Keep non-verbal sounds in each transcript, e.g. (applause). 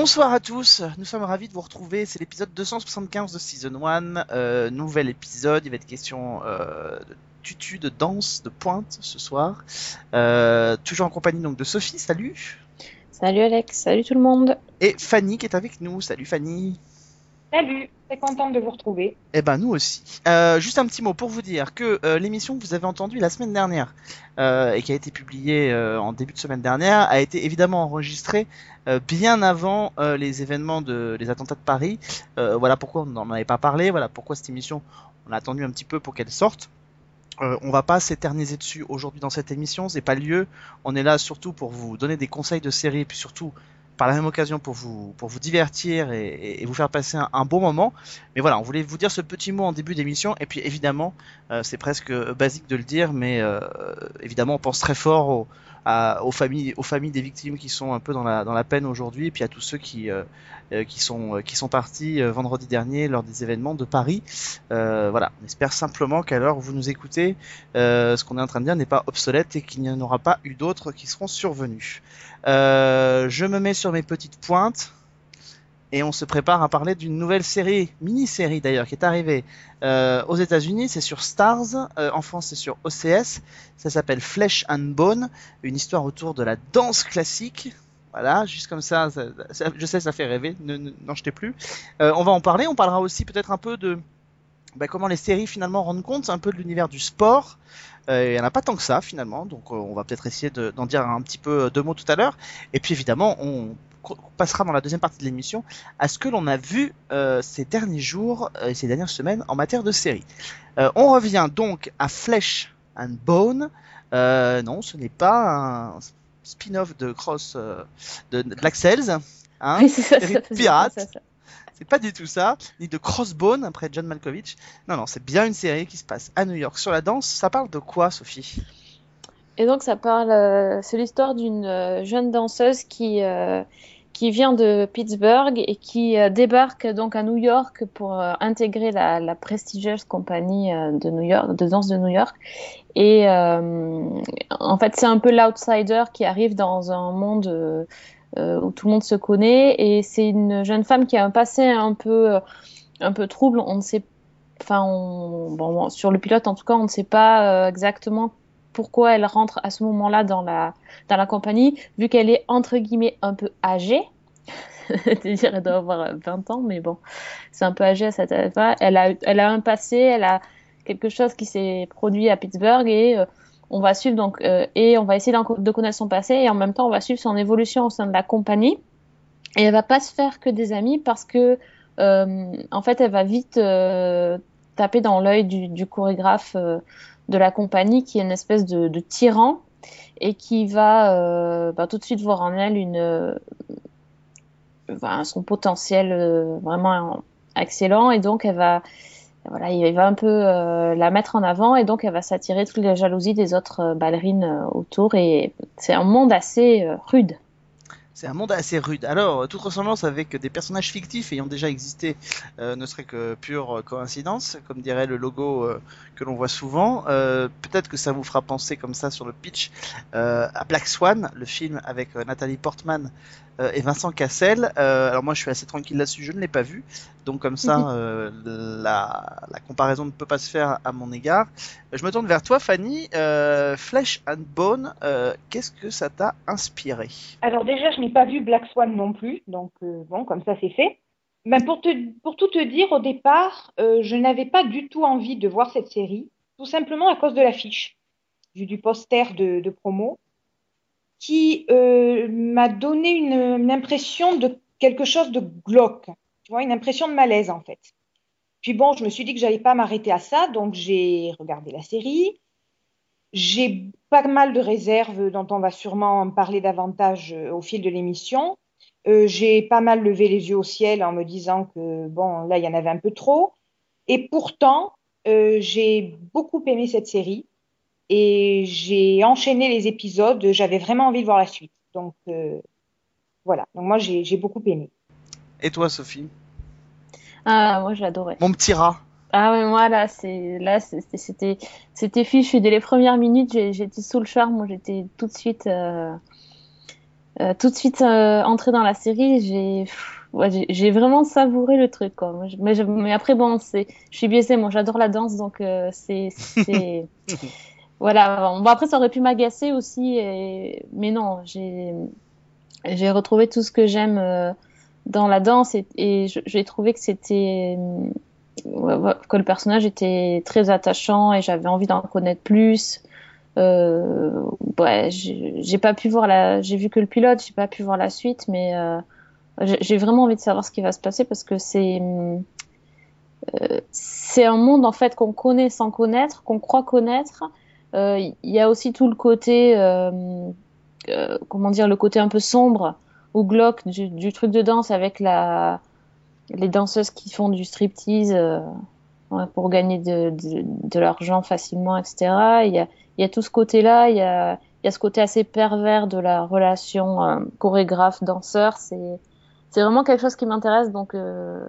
Bonsoir à tous, nous sommes ravis de vous retrouver, c'est l'épisode 275 de Season 1, euh, nouvel épisode, il va être question euh, de tutu, de danse, de pointe ce soir, euh, toujours en compagnie donc de Sophie, salut, Salut Alex, salut tout le monde. et Fanny qui est avec nous, salut Fanny. Salut, très contente de vous retrouver. Eh ben nous aussi. Euh, juste un petit mot pour vous dire que euh, l'émission que vous avez entendue la semaine dernière euh, et qui a été publiée en début de semaine dernière a été évidemment enregistrée bien avant les événements de les attentats de Paris. Voilà pourquoi on n'en avait pas parlé. Voilà pourquoi cette émission on a attendu un petit peu pour qu'elle sorte. On va pas s'éterniser dessus aujourd'hui dans cette émission, c'est pas le lieu. On est là surtout pour vous donner des conseils de série et puis surtout par la même occasion pour vous pour vous divertir et, vous faire passer un, un bon moment. Mais voilà, on voulait vous dire ce petit mot en début d'émission et puis évidemment, euh, c'est presque basique de le dire, mais euh, évidemment on pense très fort aux, familles aux familles des victimes qui sont un peu dans la dans la peine aujourd'hui et puis à tous ceux qui euh, qui sont qui sont partis vendredi dernier lors des événements de Paris. Voilà, on espère simplement qu'à l'heure vous nous écoutez, ce qu'on est en train de dire n'est pas obsolète et qu'il n'y en aura pas eu d'autres qui seront survenus. Euh, je me mets sur mes petites pointes et on se prépare à parler d'une nouvelle série, mini-série d'ailleurs, qui est arrivée euh, aux États-Unis. C'est sur Stars, euh, en France c'est sur OCS. Ça s'appelle Flesh and Bone, une histoire autour de la danse classique. Voilà, juste comme ça, je sais, ça fait rêver. Ne, ne- n'en jetez plus. Euh, on va en parler. On parlera aussi peut-être un peu de bah, comment les séries finalement rendent compte un peu de l'univers du sport. Euh, il y en a pas tant que ça finalement, donc euh, on va peut-être essayer de- d'en dire un petit peu euh, deux mots tout à l'heure. Et puis évidemment, on passera dans la deuxième partie de l'émission à ce que l'on a vu euh, ces derniers jours euh, et ces dernières semaines en matière de séries. Euh, on revient donc à Flesh and Bone. Euh, non, ce n'est pas un spin-off de Cross euh, de, Black Cells. Hein Oui, c'est ça, série ça pirate. ça. C'est pas du tout ça, ni de Crossbone après John Malkovich. Non, non, c'est bien une série qui se passe à New York sur la danse. Ça parle de quoi, Sophie? Et donc ça parle, euh, c'est l'histoire d'une euh, jeune danseuse qui euh, qui vient de Pittsburgh et qui euh, débarque donc à New York pour intégrer la, prestigieuse compagnie de New York, de danse de New York. Et en fait, c'est un peu l'outsider qui arrive dans un monde où tout le monde se connaît. Et c'est une jeune femme qui a un passé un peu euh, un peu trouble. On ne sait, enfin, on, bon, sur le pilote en tout cas, on ne sait pas euh, exactement pourquoi elle rentre à ce moment-là dans la, dans la compagnie, vu qu'elle est entre guillemets un peu âgée. (laughs) C'est-à-dire, elle doit avoir 20 ans, mais bon, c'est un peu âgée à cette époque. Elle a, elle a un passé, elle a quelque chose qui s'est produit à Pittsburgh et euh, on va suivre donc, euh, et on va essayer de connaître son passé et en même temps, on va suivre son évolution au sein de la compagnie. Et elle va pas se faire que des amis parce que, euh, en fait, elle va vite euh, taper dans l'œil du, chorégraphe de la compagnie qui est une espèce de, tyran et qui va bah, tout de suite voir en elle une, bah, son potentiel vraiment excellent et donc elle va voilà il va un peu euh, la mettre en avant et donc elle va s'attirer toutes les jalousies des autres euh, ballerines euh, autour et c'est un monde assez rude. C'est un monde assez rude. Alors, euh, toute ressemblance avec des personnages fictifs ayant déjà existé euh, ne serait que pure euh, coïncidence, comme dirait le logo euh, que l'on voit souvent. Euh, Peut-être que ça vous fera penser comme ça sur le pitch à Black Swan, le film avec Nathalie Portman et Vincent Cassel. Alors moi, je suis assez tranquille là-dessus, je ne l'ai pas vu, donc comme ça, euh, la, la comparaison ne peut pas se faire à mon égard. Je me tourne vers toi, Fanny. Flesh and Bone, qu'est-ce que ça t'a inspiré? Alors déjà, je n'ai pas vu Black Swan non plus, donc euh, bon, comme ça c'est fait. Mais pour, tout te dire, au départ, euh, je n'avais pas du tout envie de voir cette série, tout simplement à cause de l'affiche, du, du poster de, de promo, qui euh, m'a donné une, une impression de quelque chose de glauque, tu vois, une impression de malaise en fait. Puis bon, je me suis dit que j'allais pas m'arrêter à ça, donc j'ai regardé la série. J'ai pas mal de réserves dont on va sûrement en parler davantage euh, au fil de l'émission. Euh, j'ai pas mal levé les yeux au ciel en me disant que bon, là, il y en avait un peu trop. Et pourtant, euh, j'ai beaucoup aimé cette série et j'ai enchaîné les épisodes. J'avais vraiment envie de voir la suite. Donc euh, voilà. Donc moi, j'ai j'ai beaucoup aimé. Et toi, Sophie? Ah, moi, j'adorais. Mon petit rat. Ah ouais, moi là, c'est là, c'était c'était fichu. Dès les premières minutes, j'étais sous le charme. Moi, j'étais tout de suite euh, euh, tout de suite euh, entrée dans la série. J'ai ouais, j'ai vraiment savouré le truc quoi. Moi, je- Mais, je- mais après bon, c'est je suis biaisée. Moi, j'adore la danse, donc euh, c'est (laughs) voilà. Bon après, ça aurait pu m'agacer aussi, et... mais non, j'ai j'ai retrouvé tout ce que j'aime euh, dans la danse et, et j'ai trouvé que c'était que le personnage était très attachant et j'avais envie d'en connaître plus. Euh, ouais, j'ai pas pu voir la, j'ai vu que le pilote, j'ai pas pu voir la suite, mais euh, j'ai vraiment envie de savoir ce qui va se passer parce que c'est euh, c'est un monde en fait qu'on connaît sans connaître, qu'on croit connaître. Euh, Il y a aussi tout le côté, euh, comment dire, le côté un peu sombre ou glauque du truc de danse avec la les danseuses qui font du striptease euh, ouais, pour gagner de, de, de l'argent facilement, etc. Il y a, il y a tout ce côté-là, il y a, il y a ce côté assez pervers de la relation euh, chorégraphe-danseur. C'est, c'est vraiment quelque chose qui m'intéresse, donc euh,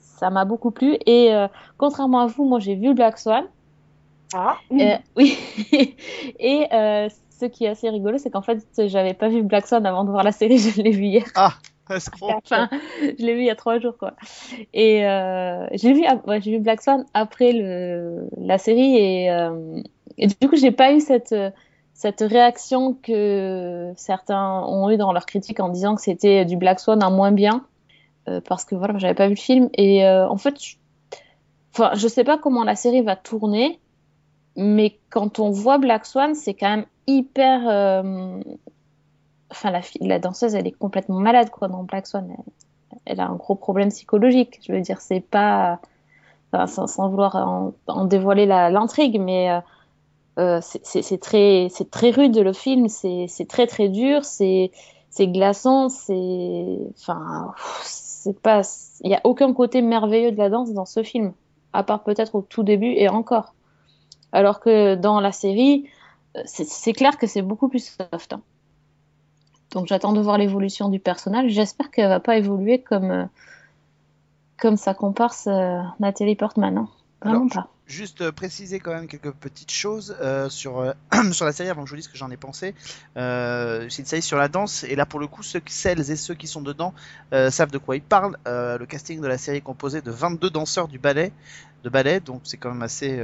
ça m'a beaucoup plu. Et euh, contrairement à vous, moi j'ai vu Black Swan. Ah, Euh, (laughs) oui. Et euh, ce qui est assez rigolo, c'est qu'en fait, j'avais pas vu Black Swan avant de voir la série, je l'ai vu hier. Ah. (laughs) Enfin, je l'ai vu il y a trois jours, quoi. Et euh, j'ai vu, ouais, j'ai vu Black Swan après le, la série et, euh, et du coup, j'ai pas eu cette cette réaction que certains ont eu dans leur critique en disant que c'était du Black Swan en moins bien euh, parce que voilà, j'avais pas vu le film. Et en fait, je... enfin, je sais pas comment la série va tourner, mais quand on voit Black Swan, c'est quand même hyper enfin la, la danseuse elle est complètement malade quoi dans Black Swan elle, elle a un gros problème psychologique. Je veux dire c'est pas sans, vouloir en, dévoiler l'intrigue mais euh, euh, c'est très c'est très rude le film. C'est très très dur. C'est glaçant. C'est enfin c'est pas il y a aucun côté merveilleux de la danse dans ce film à part peut-être au tout début et encore. Alors que dans la série c'est clair que c'est beaucoup plus soft hein. Donc j'attends de voir l'évolution du personnage. J'espère qu'elle va pas évoluer comme euh, comme sa comparse euh, Nathalie Portman. Hein. Vraiment Alors, pas. Juste euh, préciser quand même quelques petites choses euh, sur (clears throat) sur la série avant que je vous dise ce que j'en ai pensé. C'est une série sur la danse et là pour le coup ceux, celles et ceux qui sont dedans savent de quoi ils parlent. Le casting de la série est composé de 22 danseurs du ballet de ballet donc c'est quand même assez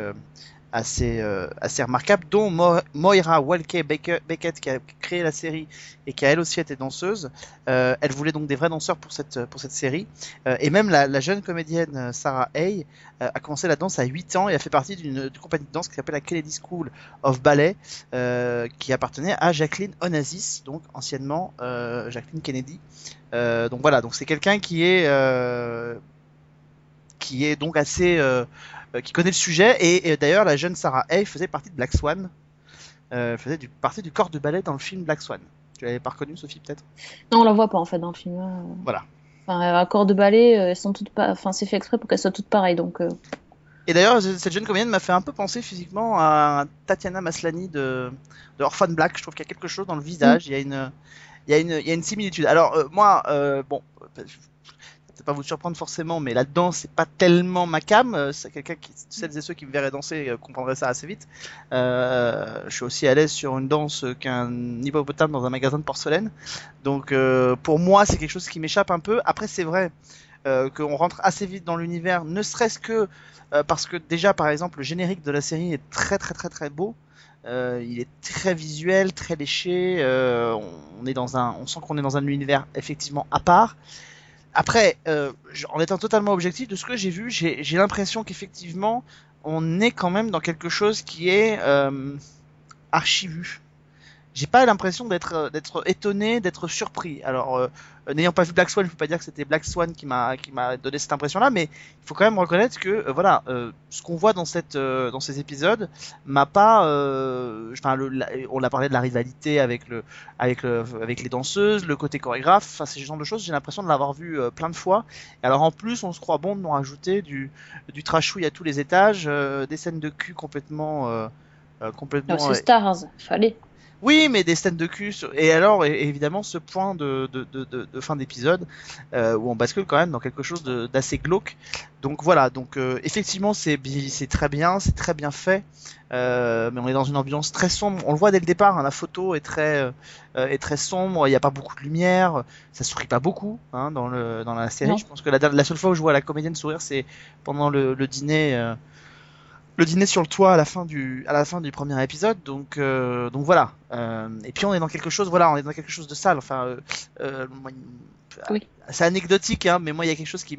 assez euh, assez remarquable dont Mo Moira Walke Beckett qui a créé la série et qui a elle aussi été danseuse. Euh, elle voulait donc des vrais danseurs pour cette pour cette série. Euh, et même la, la jeune comédienne Sarah Hay euh, a commencé la danse à 8 ans et a fait partie d'une compagnie de danse qui s'appelle la Kennedy School of Ballet euh, qui appartenait à Jacqueline Onassis donc anciennement euh, Jacqueline Kennedy. Euh, donc voilà donc c'est quelqu'un qui est euh, qui est donc assez euh, qui connaît le sujet. Et, et d'ailleurs la jeune Sarah Hay faisait partie de Black Swan euh, faisait du, partie du corps de ballet dans le film Black Swan. Tu l'avais pas reconnu Sophie peut-être? Non on la voit pas en fait dans le film. Hein. voilà. Enfin à corps de ballet elles sont toutes pas enfin c'est fait exprès pour qu'elles soient toutes pareilles donc euh... et d'ailleurs cette jeune comédienne m'a fait un peu penser physiquement à Tatiana Maslany de, de Orphan Black. Je trouve qu'il y a quelque chose dans le visage. Il mm. y a une il y a une il y a une similitude. Alors euh, moi euh, bon pas vous surprendre forcément, mais la danse c'est pas tellement ma cam. C'est quelqu'un qui, celles et ceux qui me verraient danser euh, comprendraient ça assez vite. Euh, je suis aussi à l'aise sur une danse qu'un hippopotame dans un magasin de porcelaine. Donc euh, pour moi c'est quelque chose qui m'échappe un peu. Après c'est vrai euh, qu'on rentre assez vite dans l'univers, ne serait-ce que euh, parce que déjà par exemple le générique de la série est très très très très beau. Euh, il est très visuel, très léché. Euh, on est dans un, on sent qu'on est dans un univers effectivement à part. Après, euh, en étant totalement objectif, de ce que j'ai vu, j'ai l'impression qu'effectivement, on est quand même dans quelque chose qui est euh, archivu. J'ai pas l'impression d'être d'être étonné, d'être surpris. Alors, euh, n'ayant pas vu Black Swan, je peux pas dire que c'était Black Swan qui m'a qui m'a donné cette impression-là, mais il faut quand même reconnaître que euh, voilà, euh, ce qu'on voit dans cette euh, dans ces épisodes m'a pas, enfin, on a parlé de la rivalité avec le avec le avec les danseuses, le côté chorégraphe, enfin ce genre de choses, j'ai l'impression de l'avoir vu plein de fois. Et alors en plus, on se croit bon de nous rajouter du du trashouille à tous les étages, des scènes de cul complètement complètement. c'est Stars, fallait. Oui, mais des scènes de cul. sur- Et alors, évidemment, ce point de, de, de, de, fin d'épisode euh, où on bascule quand même dans quelque chose d'assez glauque. Donc voilà. Donc euh, effectivement, c'est très bien, c'est très bien fait. Euh, mais on est dans une ambiance très sombre. On le voit dès le départ. hein, la photo est très euh, est très sombre. Il n'y a pas beaucoup de lumière. Ça sourit pas beaucoup hein, dans le dans la série. Non. Je pense que la, la seule fois où je vois la comédienne sourire, c'est pendant le, le dîner. Le dîner sur le toit à la fin du à la fin du premier épisode donc euh, donc voilà Euh, et puis on est dans quelque chose voilà on est dans quelque chose de sale enfin euh, Oui. c'est anecdotique hein mais moi il y a quelque chose qui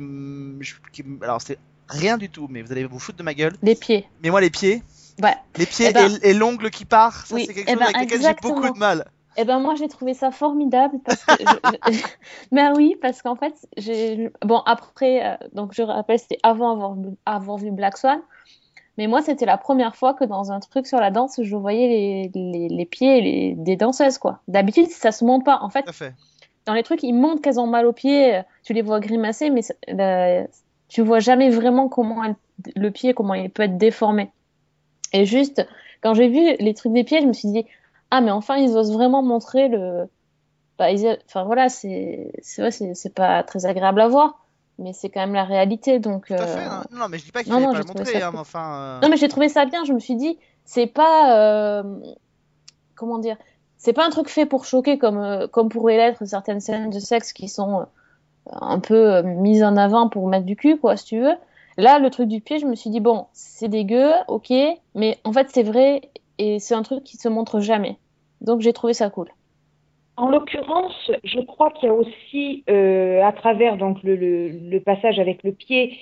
qui alors c'est rien du tout mais vous allez vous foutre de ma gueule Les pieds. mais moi les pieds Ouais. les pieds Eh ben- et, et l'ongle qui part ça Oui, c'est quelque eh chose ben, avec lequel j'ai beaucoup de mal Eh ben moi j'ai trouvé ça formidable parce que je- (laughs) ben oui parce qu'en fait j'ai bon après euh, donc je rappelle c'était avant avoir, avoir vu Black Swan mais moi c'était la première fois que dans un truc sur la danse je voyais les, les, les pieds les- des danseuses quoi. D'habitude ça se monte pas. En fait dans les trucs ils montrent qu'elles ont mal aux pieds tu les vois grimacer mais euh, tu vois jamais vraiment comment elle- le pied comment il peut être déformé. Et juste quand j'ai vu les trucs des pieds je me suis dit ah mais enfin ils osent vraiment montrer le bah, ils- enfin voilà c'est vrai c'est c'est pas très agréable à voir mais c'est quand même la réalité donc tout à euh, fait hein. non, mais je dis pas qu'il fallait non, pas le montrer ça hein, mais enfin euh, non mais j'ai trouvé ça bien je me suis dit c'est pas euh, comment dire c'est pas un truc fait pour choquer comme comme pourraient l'être certaines scènes de sexe qui sont un peu mises en avant pour mettre du cul quoi si tu veux. Là le truc du pied je me suis dit bon c'est dégueu ok mais en fait c'est vrai et c'est un truc qui se montre jamais. Donc j'ai trouvé ça cool En l'occurrence, je crois qu'il y a aussi, euh, à travers donc le, passage avec le pied,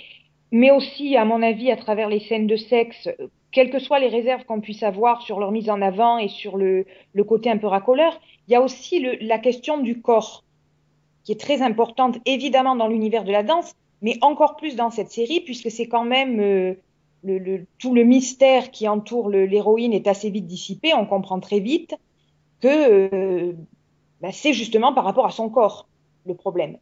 mais aussi, à mon avis, à travers les scènes de sexe, quelles que soient les réserves qu'on puisse avoir sur leur mise en avant et sur le, côté un peu racoleur, il y a aussi la question du corps, qui est très importante, évidemment, dans l'univers de la danse, mais encore plus dans cette série, puisque c'est quand même euh, tout le mystère qui entoure l'héroïne est assez vite dissipé, on comprend très vite que euh, bah, c'est justement par rapport à son corps le problème.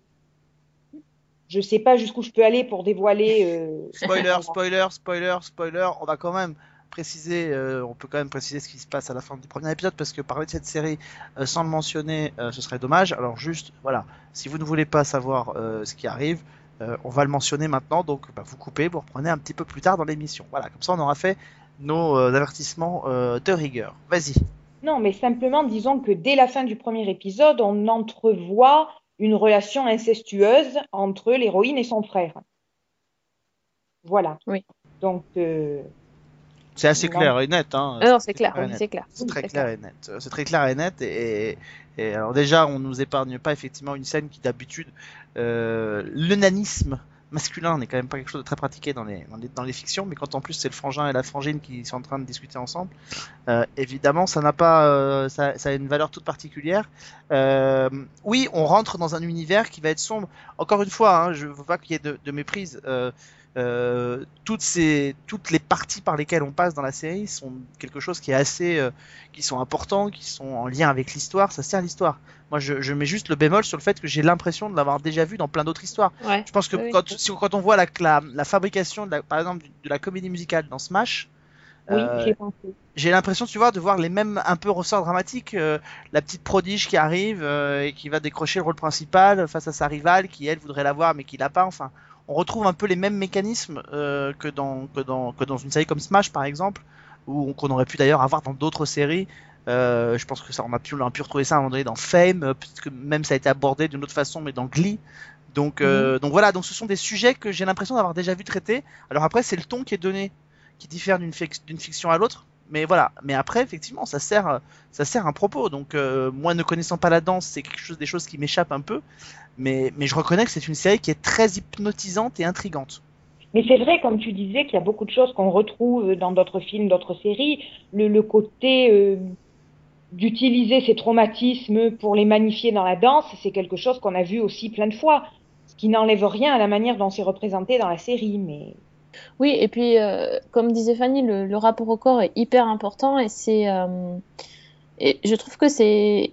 Je sais pas jusqu'où je peux aller pour dévoiler. euh, (laughs) Spoiler, spoiler, spoiler, spoiler. On va quand même préciser, euh, on peut quand même préciser ce qui se passe à la fin du premier épisode parce que parler de cette série euh, sans le mentionner, ce serait dommage. Alors juste, voilà, si vous ne voulez pas savoir ce qui arrive, on va le mentionner maintenant. Donc, bah, vous coupez, vous reprenez un petit peu plus tard dans l'émission. Voilà, comme ça, on aura fait nos avertissements de rigueur. Vas-y. Non, mais simplement disons que dès la fin du premier épisode, on entrevoit une relation incestueuse entre l'héroïne et son frère. Voilà. Oui. Donc, euh, C'est assez Non. clair et net. Hein. Ah non c'est clair c'est clair C'est Oui, très clair et net. C'est très clair et net. Et, alors déjà, on nous épargne pas effectivement une scène qui d'habitude, euh, l'onanisme masculin n'est quand même pas quelque chose de très pratiqué dans les, dans les, dans les fictions, mais quand en plus c'est le frangin et la frangine qui sont en train de discuter ensemble, euh, évidemment, ça n'a pas, euh, ça, ça a une valeur toute particulière. Euh, oui, on rentre dans un univers qui va être sombre. Encore une fois, hein, je veux pas qu'il y ait de, de méprise. Euh, toutes ces, toutes les parties par lesquelles on passe dans la série sont quelque chose qui est assez, euh, qui sont importants, qui sont en lien avec l'histoire. Ça sert l'histoire. Moi, je, je mets juste le bémol sur le fait que j'ai l'impression de l'avoir déjà vu dans plein d'autres histoires. ouais Je pense que Oui. quand, si- quand on voit la, la, la fabrication, de la, par exemple, de la comédie musicale dans Smash, oui, euh, j'ai l'impression, tu vois, de voir les mêmes un peu ressorts dramatiques. euh, la petite prodige qui arrive euh, et qui va décrocher le rôle principal face à sa rivale, qui elle voudrait l'avoir mais qui l'a pas. Enfin, on retrouve un peu les mêmes mécanismes euh, que dans que dans que dans une série comme Smash par exemple, ou qu'on aurait pu d'ailleurs avoir dans d'autres séries. Euh, je pense que ça, on a pu, on a pu retrouver ça à un moment donné dans Fame, euh, puisque même ça a été abordé d'une autre façon, mais dans Glee. Donc, euh, donc voilà, donc ce sont des sujets que j'ai l'impression d'avoir déjà vu traités. Alors après, c'est le ton qui est donné, qui diffère d'une fic- d'une fiction à l'autre. Mais voilà. Mais après, effectivement, ça sert, ça sert un propos. Donc euh, moi, ne connaissant pas la danse, c'est quelque chose, des choses qui m'échappent un peu. Mais, je reconnais que c'est une série qui est très hypnotisante et intrigante. Mais c'est vrai, comme tu disais, qu'il y a beaucoup de choses qu'on retrouve dans d'autres films, d'autres séries. Le, le côté euh, d'utiliser ces traumatismes pour les magnifier dans la danse, c'est quelque chose qu'on a vu aussi plein de fois. Ce qui n'enlève rien à la manière dont c'est représenté dans la série. Mais Oui, et puis, euh, comme disait Fanny, le, rapport au corps est hyper important et c'est, euh, je trouve que c'est,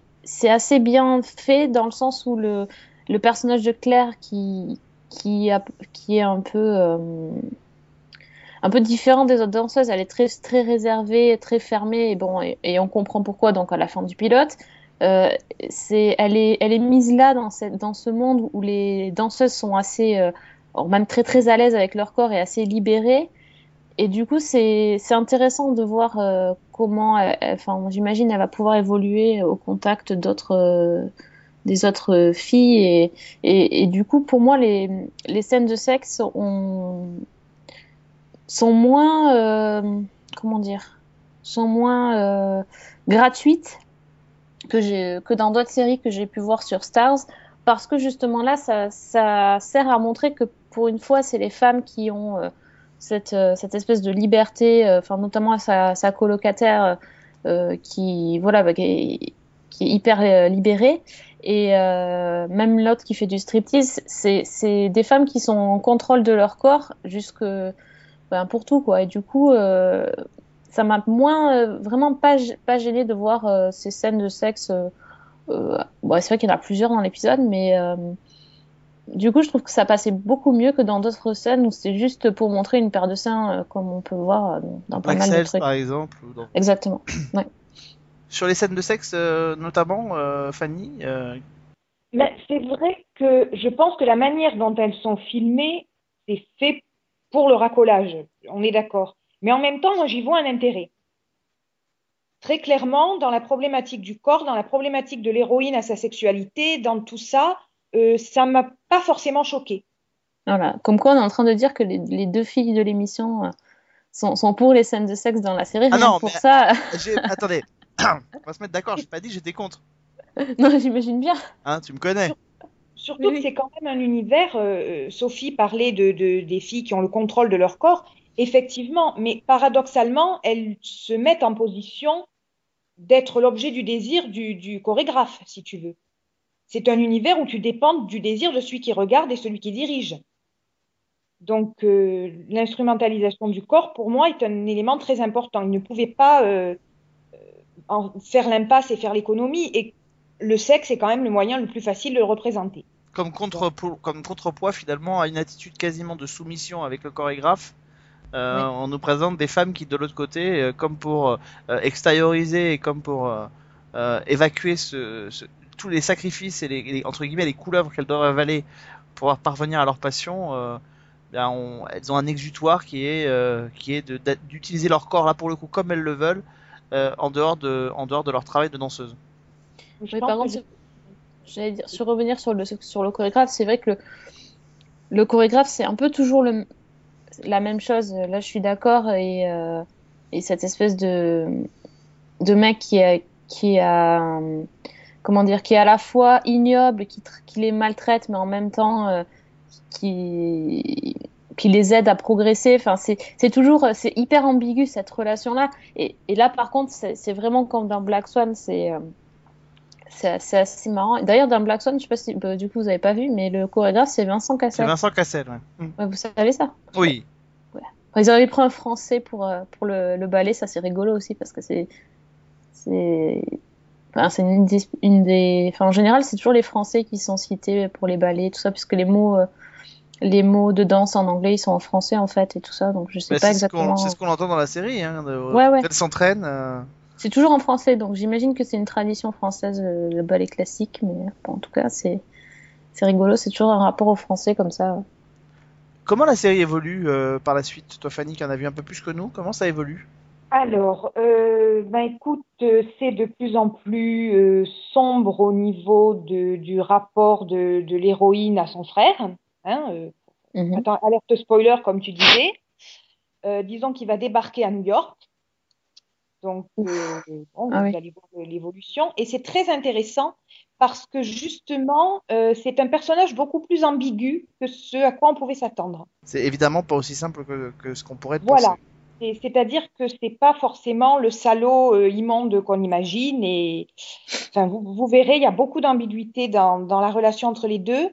assez bien fait dans le sens où le, le personnage de Claire qui, qui, a, qui est un peu, euh, un peu différente des autres danseuses. Elle est très, très réservée, très fermée, et bon, et, on comprend pourquoi donc à la fin du pilote. Euh, elle, est, elle est mise là dans, cette, dans ce monde où les danseuses sont assez, même très très à l'aise avec leur corps et assez libérées. Et du coup, c'est, intéressant de voir euh, comment, elle- enfin, j'imagine, elle va pouvoir évoluer au contact d'autres, euh, des autres filles. Et, et, du coup, pour moi, les, les scènes de sexe ont, sont moins, euh, comment dire, sont moins euh, gratuites que que dans d'autres séries que j'ai pu voir sur Stars parce que justement là ça, ça sert à montrer que pour une fois c'est les femmes qui ont euh, cette, euh, cette espèce de liberté euh, enfin notamment sa, colocataire qui voilà bah, qui, est, hyper libérée. Et même l'autre qui fait du striptease c'est des femmes qui sont en contrôle de leur corps jusque ben, pour tout quoi. Et du coup euh, ça m'a moins vraiment pas pas gêné de voir ces scènes de sexe bon, c'est vrai qu'il y en a plusieurs dans l'épisode mais du coup je trouve que ça passait beaucoup mieux que dans d'autres scènes où c'est juste pour montrer une paire de seins euh, comme on peut voir euh, dans pas Black mal de trucs par exemple. ou dans- exactement (clears throat) Sur les scènes de sexe, euh, notamment, euh, Fanny, euh, Mais c'est vrai que je pense que la manière dont elles sont filmées, c'est fait pour le racolage. On est d'accord. Mais en même temps, moi, j'y vois un intérêt. Très clairement, dans la problématique du corps, dans la problématique de l'héroïne à sa sexualité, dans tout ça, euh, ça m'a pas forcément choqué. voilà comme quoi on est en train de dire que les, les deux filles de l'émission euh, sont, sont pour les scènes de sexe dans la série Ah non, pour mais- ça (laughs) attendez, (clears throat) on va se mettre d'accord, j'ai pas dit que j'étais contre. (laughs) non j'imagine bien Hein, tu me connais. Surtout Oui, que c'est quand même un univers, euh, Sophie parlait de, de- des filles qui ont le contrôle de leur corps, effectivement, mais paradoxalement, elles se mettent en position d'être l'objet du désir du, du chorégraphe, si tu veux. C'est un univers où tu dépends du désir de celui qui regarde et celui qui dirige. Donc, euh, l'instrumentalisation du corps, pour moi, est un élément très important. Il ne pouvait pas euh, euh, en faire l'impasse et faire l'économie, et le sexe est quand même le moyen le plus facile de le représenter. Comme, contrepoids, comme contrepoids, finalement, à une attitude quasiment de soumission avec le chorégraphe, euh, Oui. on nous présente des femmes qui, de l'autre côté, comme pour extérioriser et comme pour évacuer ce, ce- tous les sacrifices et les, les- entre guillemets les couleuvres qu'elles doivent avaler pour parvenir à leur passion, euh, bien, on- elles ont un exutoire qui est euh, qui est d'utiliser leur corps là pour le coup comme elles le veulent euh, en dehors de en dehors de leur travail de danseuse. Je Oui, par contre, j'allais dire, sur revenir sur le, sur le chorégraphe, c'est vrai que le, le chorégraphe, c'est un peu toujours le, la même chose. Là, je suis d'accord. Et, euh, et cette espèce de, de mec qui a, qui a, euh, comment dire, qui est à la fois ignoble, qui, les maltraite, mais en même temps, euh, qui, qui les aide à progresser. Enfin, c'est, toujours, c'est hyper ambigu cette relation-là. Et, et là, par contre, c'est, vraiment comme dans Black Swan, c'est, euh, c'est assez marrant. D'ailleurs, dans Black Swan, je sais pas si bah, du coup vous avez pas vu, mais le chorégraphe c'est Vincent C'est Cassel. Vincent Cassel. ouais. Mm. Ouais, vous savez ça? Oui. Enfin, Ils avaient pris un français pour, euh, pour le, le ballet, ça c'est rigolo aussi parce que c'est. C'est. Enfin, c'est une, des- une des. Enfin, en général, c'est toujours les Français qui sont cités pour les ballets, tout ça, puisque les mots, euh, les mots de danse en anglais, ils sont en français en fait et tout ça, donc je sais Bah, pas c'est ce qu'on exactement. c'est ce qu'on entend dans la série. Hein, de, Ouais, ouais. Elle s'entraîne. euh, C'est toujours en français, donc j'imagine que c'est une tradition française, euh, le ballet classique, mais bon, en tout cas, c'est c'est rigolo, c'est toujours un rapport au français comme ça. Comment la série évolue euh, par la suite? Toi, Fanny, qui en a vu un peu plus que nous, comment ça évolue? Alors, euh, ben écoute, euh, c'est de plus en plus euh, sombre au niveau de, du rapport de, de l'héroïne à son frère. Hein, euh, Mhm. attends, alerte spoiler, comme tu disais. Euh, disons qu'il va débarquer à New York. Donc, euh, bon, Ah vous oui. allez voir l'évolution. Et c'est très intéressant parce que justement, euh, c'est un personnage beaucoup plus ambigu que ce à quoi on pouvait s'attendre. C'est évidemment pas aussi simple que, que ce qu'on pourrait Voilà. penser. C'est- C'est-à-dire que c'est pas forcément le salaud euh, immonde qu'on imagine. Et enfin, vous, verrez, il y a beaucoup d'ambiguïté dans, la relation entre les deux.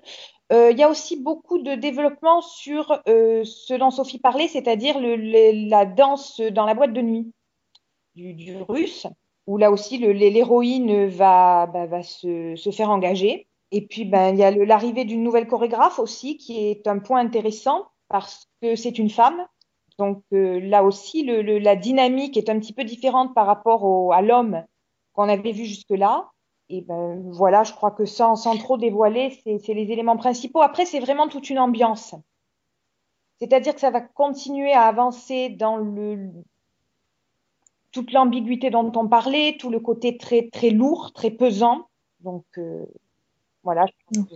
Euh, il y a aussi beaucoup de développement sur euh, ce dont Sophie parlait, c'est-à-dire la danse dans la boîte de nuit du, russe, où là aussi l'héroïne va, bah, va se, se faire engager. Et puis, ben, il y a l'arrivée d'une nouvelle chorégraphe aussi, qui est un point intéressant parce que c'est une femme. Donc euh, là aussi, la dynamique est un petit peu différente par rapport à l'homme qu'on avait vu jusque-là. Et ben voilà, je crois que sans, trop dévoiler, c'est les éléments principaux. Après, c'est vraiment toute une ambiance. C'est-à-dire que ça va continuer à avancer dans toute l'ambiguïté dont on parlait, tout le côté très très lourd, très pesant. Donc euh, voilà.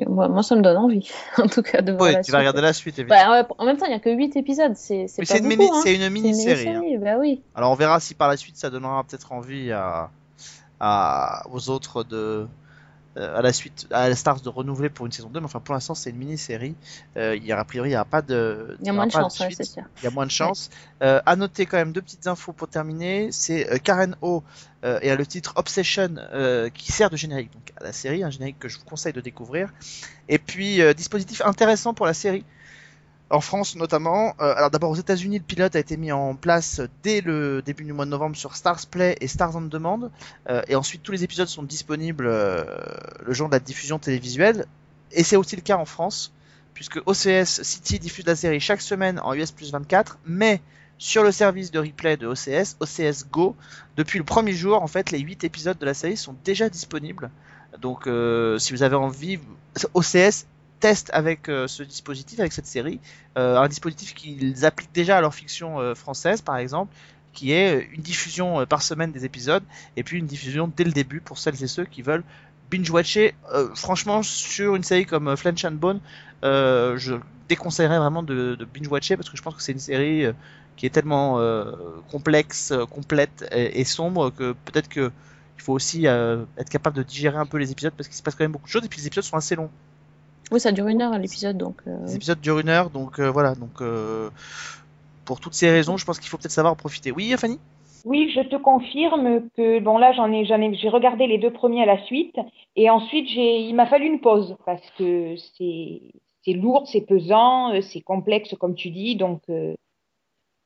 Moi, moi, ça me donne envie, (laughs) en tout cas, de voir Oui, la tu vas regarder la suite, évidemment. Bah, en même temps, il n'y a que 8 épisodes, c'est c'est une, beaucoup, mini, hein. c'est une mini-série. hein. bah oui. Alors on verra si par la suite ça donnera peut-être envie à, à- aux autres de à la suite à la Stars de renouveler pour une saison 2 mais enfin pour l'instant c'est une mini-série. Euh, il y a a priori il n'y aura pas de Il y a moins de chance, ouais, c'est sûr. il y a moins de chance. Euh, à noter quand même deux petites infos pour terminer. C'est euh, Karen O euh, et le titre Obsession euh, qui sert de générique donc à la série un générique que je vous conseille de découvrir. Et puis euh, dispositif intéressant pour la série en France notamment. Euh, alors d'abord aux États-Unis, le pilote a été mis en place dès le début du mois de novembre sur Stars Play et Stars on Demand. Euh, et ensuite tous les épisodes sont disponibles euh, le jour de la diffusion télévisuelle. Et c'est aussi le cas en France, puisque OCS City diffuse la série chaque semaine en US plus 24, mais sur le service de replay de OCS, OCS Go, depuis le premier jour, en fait, les 8 épisodes de la série sont déjà disponibles. Donc, si vous avez envie, OCS teste avec euh, ce dispositif, avec cette série, euh, un dispositif qu'ils appliquent déjà à leur fiction euh, française, par exemple, qui est une diffusion par semaine des épisodes, et puis une diffusion dès le début pour celles et ceux qui veulent binge-watcher. Franchement, sur une série comme Flesh and Bone, je déconseillerais vraiment de, binge-watcher parce que je pense que c'est une série qui est tellement complexe, complète et, sombre que peut-être que il faut aussi être capable de digérer un peu les épisodes parce qu'il se passe quand même beaucoup de choses et puis les épisodes sont assez longs. Oui, ça dure une heure l'épisode, donc. euh, Les épisodes durent une heure, donc euh, voilà. Donc euh, pour toutes ces raisons, je pense qu'il faut peut-être savoir en profiter. Oui, Fanny? Oui, je te confirme que bon là j'en ai j'en ai j'ai regardé les deux premiers à la suite et ensuite j'ai il m'a fallu une pause parce que c'est c'est lourd, c'est pesant, euh, c'est complexe comme tu dis donc euh,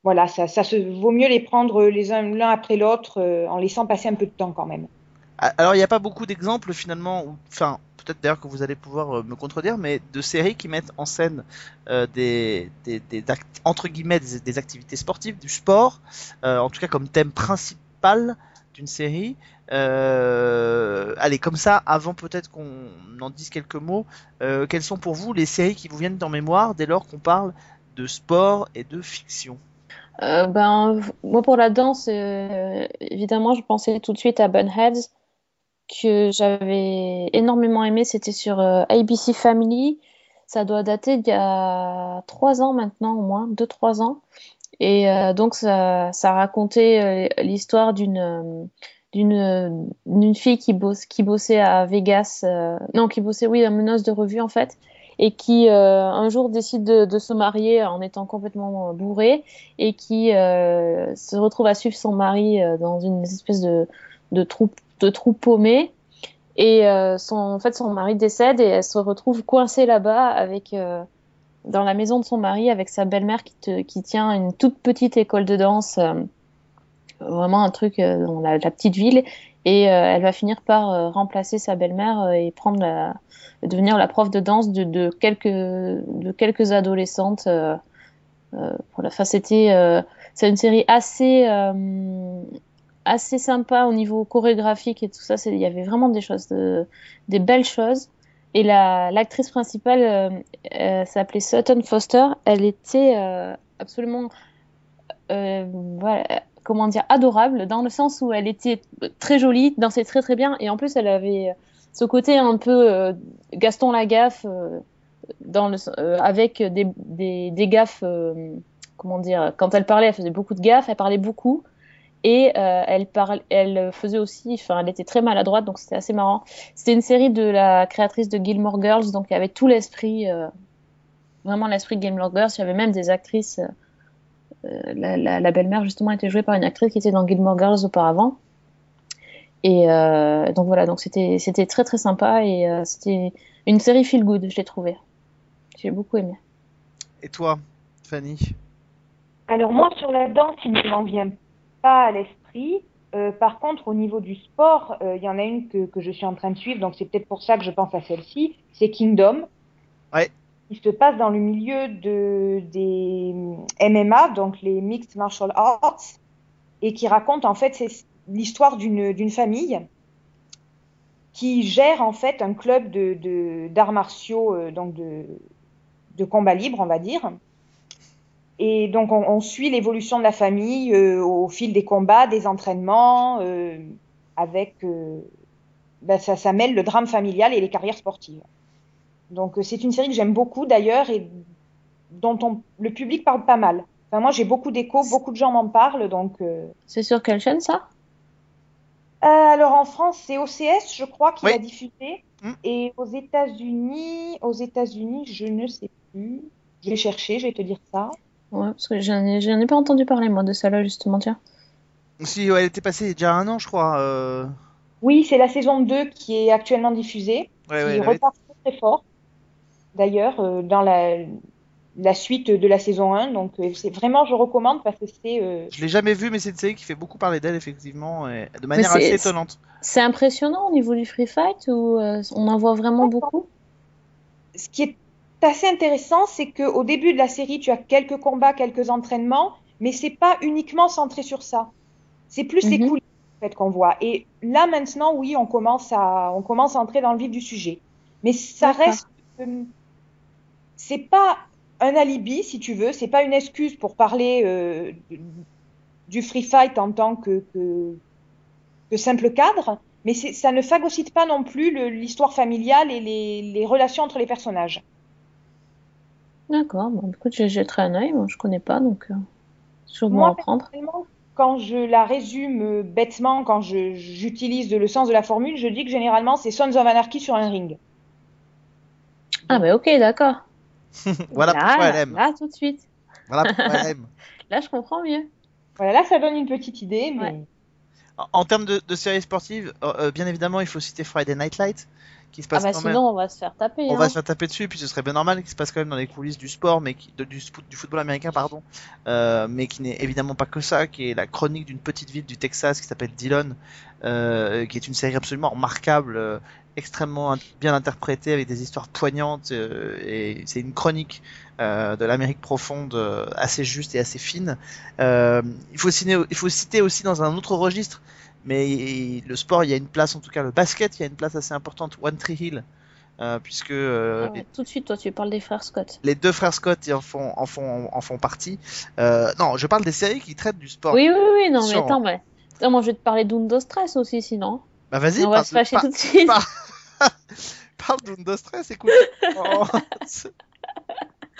voilà ça ça se vaut mieux les prendre les uns l'un après l'autre euh, en laissant passer un peu de temps quand même. Alors il n'y a pas beaucoup d'exemples finalement, enfin peut-être d'ailleurs que vous allez pouvoir euh, me contredire, mais de séries qui mettent en scène euh, des, des, des entre guillemets des, activités sportives, du sport, euh, en tout cas comme thème principal d'une série. Euh, allez, comme ça, avant peut-être qu'on en dise quelques mots, euh, quelles sont pour vous les séries qui vous viennent en mémoire dès lors qu'on parle de sport et de fiction? Euh, ben, moi, pour la danse, évidemment, je pensais tout de suite à Bunheads, que j'avais énormément aimé. C'était sur euh, ABC Family. Ça doit dater d'il y a trois ans maintenant, au moins, deux, trois ans. Et euh, donc, ça, ça racontait euh, l'histoire d'une euh, d'une d'une fille qui bosse qui bossait à Vegas, non, qui bossait, oui, à meneuse de revue en fait, et qui un jour décide de, se marier en étant complètement bourrée et qui se retrouve à suivre son mari dans une espèce de, de trou de trou paumé et euh, son en fait son mari décède et elle se retrouve coincée là-bas avec euh, dans la maison de son mari avec sa belle-mère qui qui tient une toute petite école de danse euh, vraiment un truc dans la, petite ville. Et elle va finir par remplacer sa belle-mère et prendre la devenir la prof de danse de, de quelques de quelques adolescentes euh, euh, pour la fin c'était c'est une série assez assez sympa au niveau chorégraphique et tout ça il y avait vraiment des choses de, des belles choses. Et la l'actrice principale euh, euh, s'appelait Sutton Foster. Elle était euh, absolument euh, voilà, comment dire adorable dans le sens où elle était très jolie dansait très très bien. Et en plus elle avait ce côté un peu Gaston Lagaffe dans avec des, des, des gaffes comment dire quand elle parlait elle faisait beaucoup de gaffes elle parlait beaucoup et euh, elle parle elle faisait aussi enfin elle était très maladroite donc c'était assez marrant. C'était une série de la créatrice de Gilmore Girls donc il y avait tout l'esprit euh, vraiment l'esprit de Gilmore Girls. Il y avait même des actrices euh, la, la, la belle-mère justement était jouée par une actrice qui était dans Gilmore Girls auparavant. Et euh, donc voilà donc c'était c'était très très sympa et euh, c'était une série feel good je l'ai trouvé j'ai beaucoup aimé. Et toi, Fanny? Alors moi sur la danse il ne m'en vient pas à l'esprit. Euh, par contre au niveau du sport euh, il y en a une que, que je suis en train de suivre donc c'est peut-être pour ça que je pense à celle-ci. C'est Kingdom. Ouais. qui se passe dans le milieu de, des MMA, donc les Mixed Martial Arts, et qui raconte en fait l'histoire d'une famille qui gère en fait un club de- d'arts martiaux, euh, donc de, de combat libre, on va dire. Et donc on, on suit l'évolution de la famille euh, au fil des combats, des entraînements, euh, avec euh, ben, ça, ça mêle le drame familial et les carrières sportives. Donc c'est une série que j'aime beaucoup d'ailleurs et dont on, le public parle pas mal. Enfin, moi j'ai beaucoup d'échos, beaucoup de gens m'en parlent, donc. euh, C'est sur quelle chaîne ça? Euh, alors en France, c'est OCS, je crois, qui Oui. l'a diffusé. Mm. Et aux États-Unis, aux États-Unis, je ne sais plus. Je vais chercher, je vais te dire ça. Ouais, parce que j'en ai, j'en ai pas entendu parler moi de celle-là justement, tiens. Si, ouais, elle était passée il y a déjà un an, je crois. euh, Oui, c'est la saison 2 qui est actuellement diffusée, Ouais, qui ouais, elle avait- repart très, très fort. D'ailleurs, euh, dans la, la suite de la saison 1. Donc euh, c'est vraiment, je recommande parce que c'est euh, Je l'ai jamais vue, mais c'est une série qui fait beaucoup parler d'elle, effectivement, et de manière assez étonnante. C'est impressionnant au niveau du free fight ou euh, on en voit vraiment beaucoup? Ce qui est assez intéressant, c'est qu'au début de la série, tu as quelques combats, quelques entraînements, mais c'est pas uniquement centré sur ça. C'est plus les Mhm. coulisses en fait, qu'on voit. Et là maintenant, oui, on commence à, on commence à entrer dans le vif du sujet. Mais ça reste, euh, c'est pas un alibi, si tu veux, c'est pas une excuse pour parler euh, du free fight en tant que, que, que simple cadre, mais ça ne phagocyte pas non plus l'histoire familiale et les, les relations entre les personnages. D'accord, bon, écoute, je jetterai un œil, moi je connais pas donc euh, je vais m'en Moi, reprendre. personnellement, quand je la résume euh, bêtement, quand je- j'utilise le sens de la formule, je dis que généralement c'est Sons of Anarchy sur un ring. Ah, mais ok, d'accord. (laughs) Voilà là, pourquoi elle aime. Là, tout de suite. Voilà pourquoi elle (laughs) aime. Là, je comprends mieux. Voilà, là ça donne une petite idée, mais Ouais. En, en termes de, de séries sportives, euh, euh, bien évidemment, il faut citer Friday Night Light, qui se Ah, passe bah quand sinon, même. on va se faire taper. On hein. va se faire taper dessus, et puis ce serait bien normal qu'il se passe quand même dans les coulisses du sport, mais qui, de- du, football américain, pardon, euh, mais qui n'est évidemment pas que ça, qui est la chronique d'une petite ville du Texas qui s'appelle Dillon, euh, qui est une série absolument remarquable, euh, extrêmement bien interprétée avec des histoires poignantes, et c'est une chronique de l'Amérique profonde assez juste et assez fine. Il faut citer, il faut citer aussi dans un autre registre, mais le sport, il y a une place, en tout cas le basket, il y a une place assez importante, One Tree Hill. euh, puisque euh, Ah ouais, Tout de suite, toi, tu parles des frères Scott. les deux frères Scott en font, en font, en font partie. Euh, non, je parle des séries qui traitent du sport. Oui, oui, oui, non, mais attends, mais... Attends, moi, je vais te parler d'Undo Stress aussi, sinon. Bah vas-y, on va se fâcher par- tout de suite. par- (laughs) parle d'Undo Stress, écoute. (laughs) Oh, (laughs)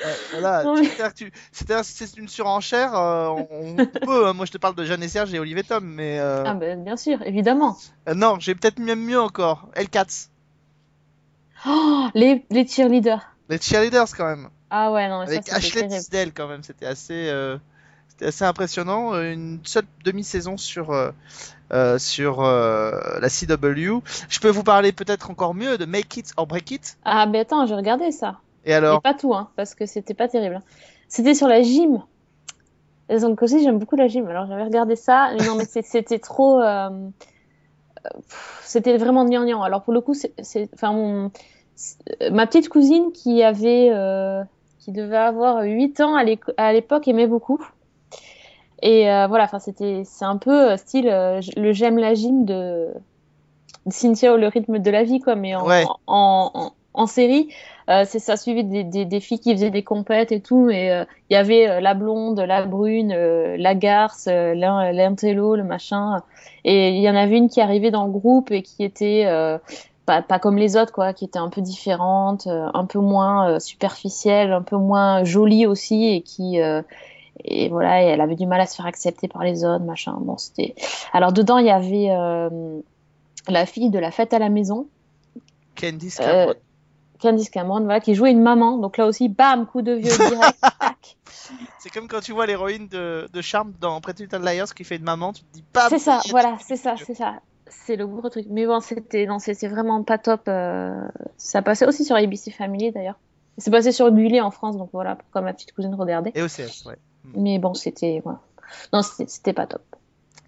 Ouais, voilà, mais- c'est une surenchère, euh, on, on peut, hein. moi je te parle de Jeanne et Serge et Olivier Tom, mais euh, Ah, ben, bien sûr, évidemment. euh, non, j'ai peut-être même mieux encore, L4, Oh, les, les cheerleaders. les cheerleaders quand même. Ah ouais, non, mais Avec Ashley. Tisdale quand même, c'était assez, euh, c'était assez impressionnant. Une seule demi-saison sur sur la CW. Je peux vous parler peut-être encore mieux de Make It or Break It? Ah, mais attends, j'ai regardé ça. Et alors, Et pas tout, hein, parce que c'était pas terrible. hein. C'était sur la gym. Et donc aussi, j'aime beaucoup la gym. Alors j'avais regardé ça. Mais non, mais c'était trop. euh, C'était vraiment gnangnan. Alors pour le coup, c'est, enfin, mon... ma petite cousine qui avait, euh, qui devait avoir 8 ans à l'époque aimait beaucoup. Et euh, voilà, enfin c'était, c'est un peu style le j'aime la gym de, de Cynthia ou le rythme de la vie, quoi, mais en, Ouais. en, en, en série. Euh, c'est ça suivait des, des, des filles qui faisaient des compètes et tout et euh, il y avait euh, la blonde la brune la garce l'in- l'intello le machin. Et il y en avait une qui arrivait dans le groupe et qui était pas, pas comme les autres quoi qui était un peu différente un peu moins superficielle un peu moins jolie aussi et qui et voilà et elle avait du mal à se faire accepter par les autres machin. Bon c'était alors dedans il y avait euh, la fille de la fête à la maison. Candice euh, Cameron. Candice Cameron, voilà, qui jouait une maman. Donc là aussi, bam, coup de vieux direct. (laughs) C'est comme quand tu vois l'héroïne de, de Charme dans Pretty Liars qui fait une maman, tu te dis pas. C'est ça, voilà, c'est ça, c'est ça. C'est le gros truc. Mais bon, c'était non, c'est c'est vraiment pas top. euh, Ça passait aussi sur ABC Family d'ailleurs. C'est passé sur Gulli en France, donc voilà, pourquoi ma petite cousine regardait. Et OCS, ouais. Mais bon, c'était voilà. Non, c'était pas top.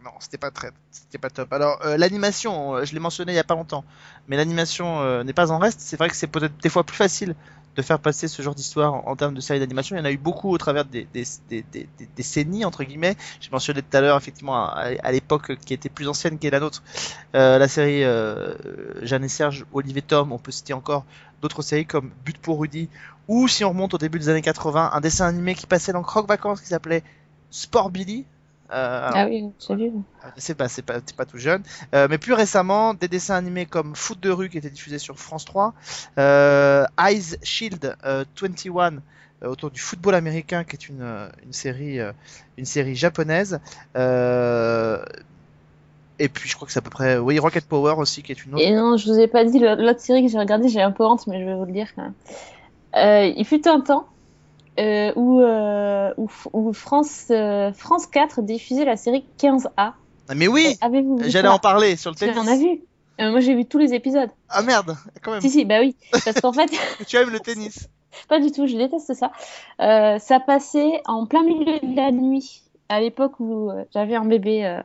Non, c'était pas très, c'était pas top. Alors euh, l'animation, euh, je l'ai mentionné il y a pas longtemps, mais l'animation euh, n'est pas en reste. C'est vrai que c'est peut-être des fois plus facile de faire passer ce genre d'histoire en, termes de séries d'animation. Il y en a eu beaucoup au travers des, des, des, décennies entre guillemets. J'ai mentionné tout à l'heure effectivement à, l'époque qui était plus ancienne qu'est la nôtre, la série Jeanne et Serge, Olivier Tom. On peut citer encore d'autres séries comme But pour Rudy ou si on remonte au début des années 80, un dessin animé qui passait dans Croque Vacances qui s'appelait Sport Billy. Euh, Ah oui, vu. c'est pas, c'est pas, t'es pas tout jeune. Euh, mais plus récemment, des dessins animés comme Foot de rue qui était diffusé sur France 3, euh, Eyes Shield euh, 21 euh, autour du football américain qui est une, euh, une série, euh, une série japonaise. Euh, et puis je crois que c'est à peu près, oui, Rocket Power aussi qui est une autre. Et non, je vous ai pas dit l'autre série que j'ai regardée, j'ai un peu honte, mais je vais vous le dire quand même. Euh, il fut un temps euh, où, euh, où, où France, euh, France 4 diffusait la série 15A. Ah, mais oui, vu j'allais en parler sur le Tu tennis. en as vu Euh, Moi, j'ai vu tous les épisodes. Ah merde, quand même. Si, si, bah oui. Parce qu'en fait, (laughs) Tu aimes le (laughs) tennis. pas du tout, je déteste ça. Euh, ça passait en plein milieu de la nuit, à l'époque où euh, j'avais un bébé euh,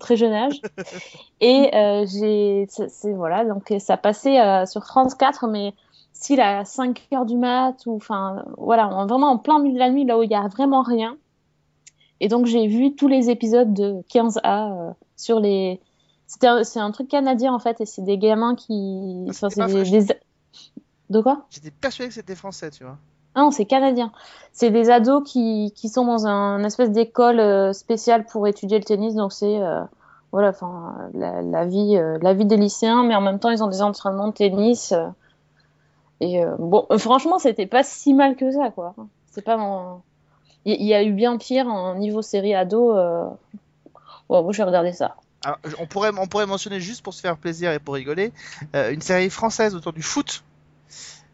très jeune âge. (laughs) Et euh, j'ai, c'est voilà, donc euh, ça passait euh, sur France 4, mais style à 5 heures du mat, ou enfin, voilà, en- vraiment en plein milieu de la nuit, là où il y a vraiment rien. Et donc j'ai vu tous les épisodes de 15A euh, sur les. Un- C'est un truc canadien en fait, et c'est des gamins qui. Ah, enfin, des- des... De quoi? J'étais persuadé que c'était français, tu vois. Ah non, c'est canadien. C'est des ados qui, qui sont dans un, une espèce d'école euh, spéciale pour étudier le tennis. Donc c'est euh, voilà, enfin la, la vie, euh, la vie des lycéens, mais en même temps ils ont des entraînements de tennis. euh, et euh, bon, euh, franchement, c'était pas si mal que ça, quoi. C'est pas mon... Il y, a eu bien pire en niveau série ado. Euh... Bon, moi, je vais regarder ça. Alors, on pourrait, on pourrait mentionner juste pour se faire plaisir et pour rigoler, euh, une série française autour du foot.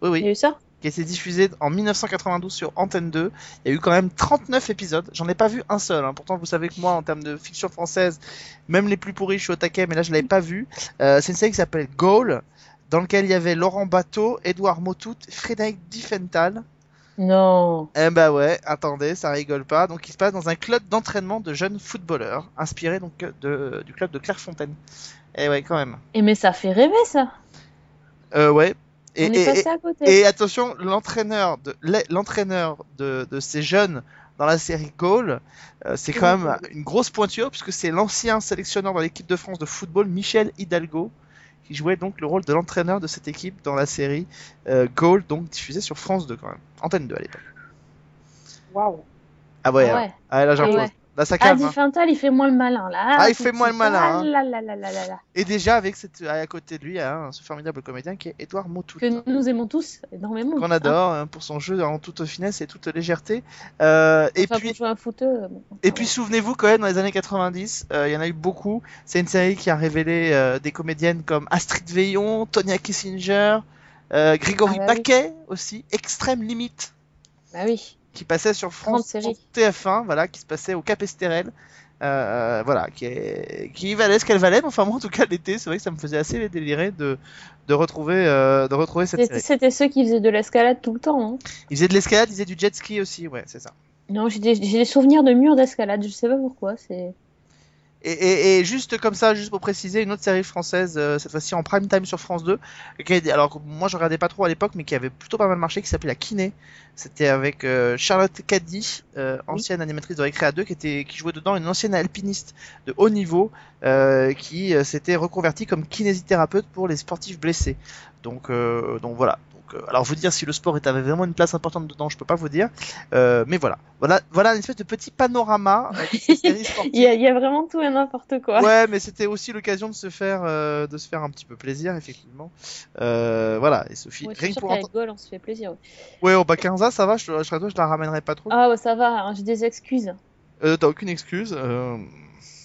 Oui, oui. Il y a eu ça? Qui a été diffusée en 1992 sur Antenne 2. Il y a eu quand même 39 épisodes. J'en ai pas vu un seul. hein. Pourtant, vous savez que moi, en termes de fiction française, même les plus pourris, je suis au taquet, mais là, je l'avais pas vu. Euh, c'est une série qui s'appelle Goal, dans lequel il y avait Laurent Bateau, Edouard Motout, Frédéric Diffenthal. Non. Eh bah ouais, attendez, ça rigole pas. Donc, il se passe dans un club d'entraînement de jeunes footballeurs, inspiré donc de, du club de Clairefontaine. Eh ouais, quand même. Et mais ça fait rêver, ça. Euh, ouais. Et, On et- est passé à côté. Et attention, l'entraîneur de l'e- l'entraîneur de, de ces jeunes dans la série Goal, euh, c'est quand même une grosse pointure puisque c'est l'ancien sélectionneur dans l'équipe de France de football Michel Hidalgo qui jouait donc le rôle de l'entraîneur de cette équipe dans la série euh, Goal donc diffusée sur France 2 quand même, Antenne 2 à l'époque. Waouh. Ah ouais, Ah alors- ouais. ah, là Ah j'impose. ouais. Là ça Ah, calme. hein. Il fait moins le malin, là. Ah, il fait moins le malin, hein. là, là, là. Et déjà avec cette à côté de lui, il y a un- ce formidable comédien qui est Edouard Motout. Que nous aimons tous énormément. qu'on adore hein, pour son jeu en toute finesse et toute légèreté. Euh, et Enfin, puis bon, Et bon. souvenez-vous quand même dans les années 90, euh, il y en a eu beaucoup. C'est une série qui a révélé euh, des comédiennes comme Astrid Veillon, Tonya Kissinger, euh, Grégory Ah bah oui. Baquet aussi, Extrême Limite, Bah oui. Qui passait sur France série. sur TF1, voilà, qui se passait au Cap Esterel. Euh, voilà, qui, est... qui valait ce qu'elle valait, mais enfin moi en tout cas l'été, c'est vrai que ça me faisait assez délirer de, de retrouver euh, de retrouver cette C'était série. c'était ceux qui faisaient de l'escalade tout le temps. hein. Ils faisaient de l'escalade, ils faisaient du jet ski aussi, ouais, c'est ça. Non, j'ai des, j'ai des souvenirs de murs d'escalade, je sais pas pourquoi. C'est Et, et, et juste comme ça, juste pour préciser, une autre série française, euh, cette fois-ci en prime time sur France 2, qui alors que moi je regardais pas trop à l'époque, mais qui avait plutôt pas mal marché, qui s'appelait La Kiné. C'était avec euh, Charlotte Caddy, euh, ancienne animatrice de Récréa 2, qui, était, qui jouait dedans une ancienne alpiniste de haut niveau, euh, qui euh, s'était reconvertie comme kinésithérapeute pour les sportifs blessés. Donc, euh, donc voilà. Euh, alors vous dire si le sport est- avait vraiment une place importante dedans, je peux pas vous dire, Euh, mais voilà, voilà, voilà une espèce de petit panorama euh, (laughs) il y, a, il y a vraiment tout et n'importe quoi. Ouais, mais c'était aussi l'occasion de se faire, euh, de se faire un petit peu plaisir, effectivement. Euh, voilà, et Sophie, Ouais, je rien que pour entendre. On se fait plaisir. ouais. Ouais, au 15 ans, ça va, je, je toi, je la ramènerai pas trop. Ah ouais, ça va, hein, j'ai des excuses. T'as aucune excuse.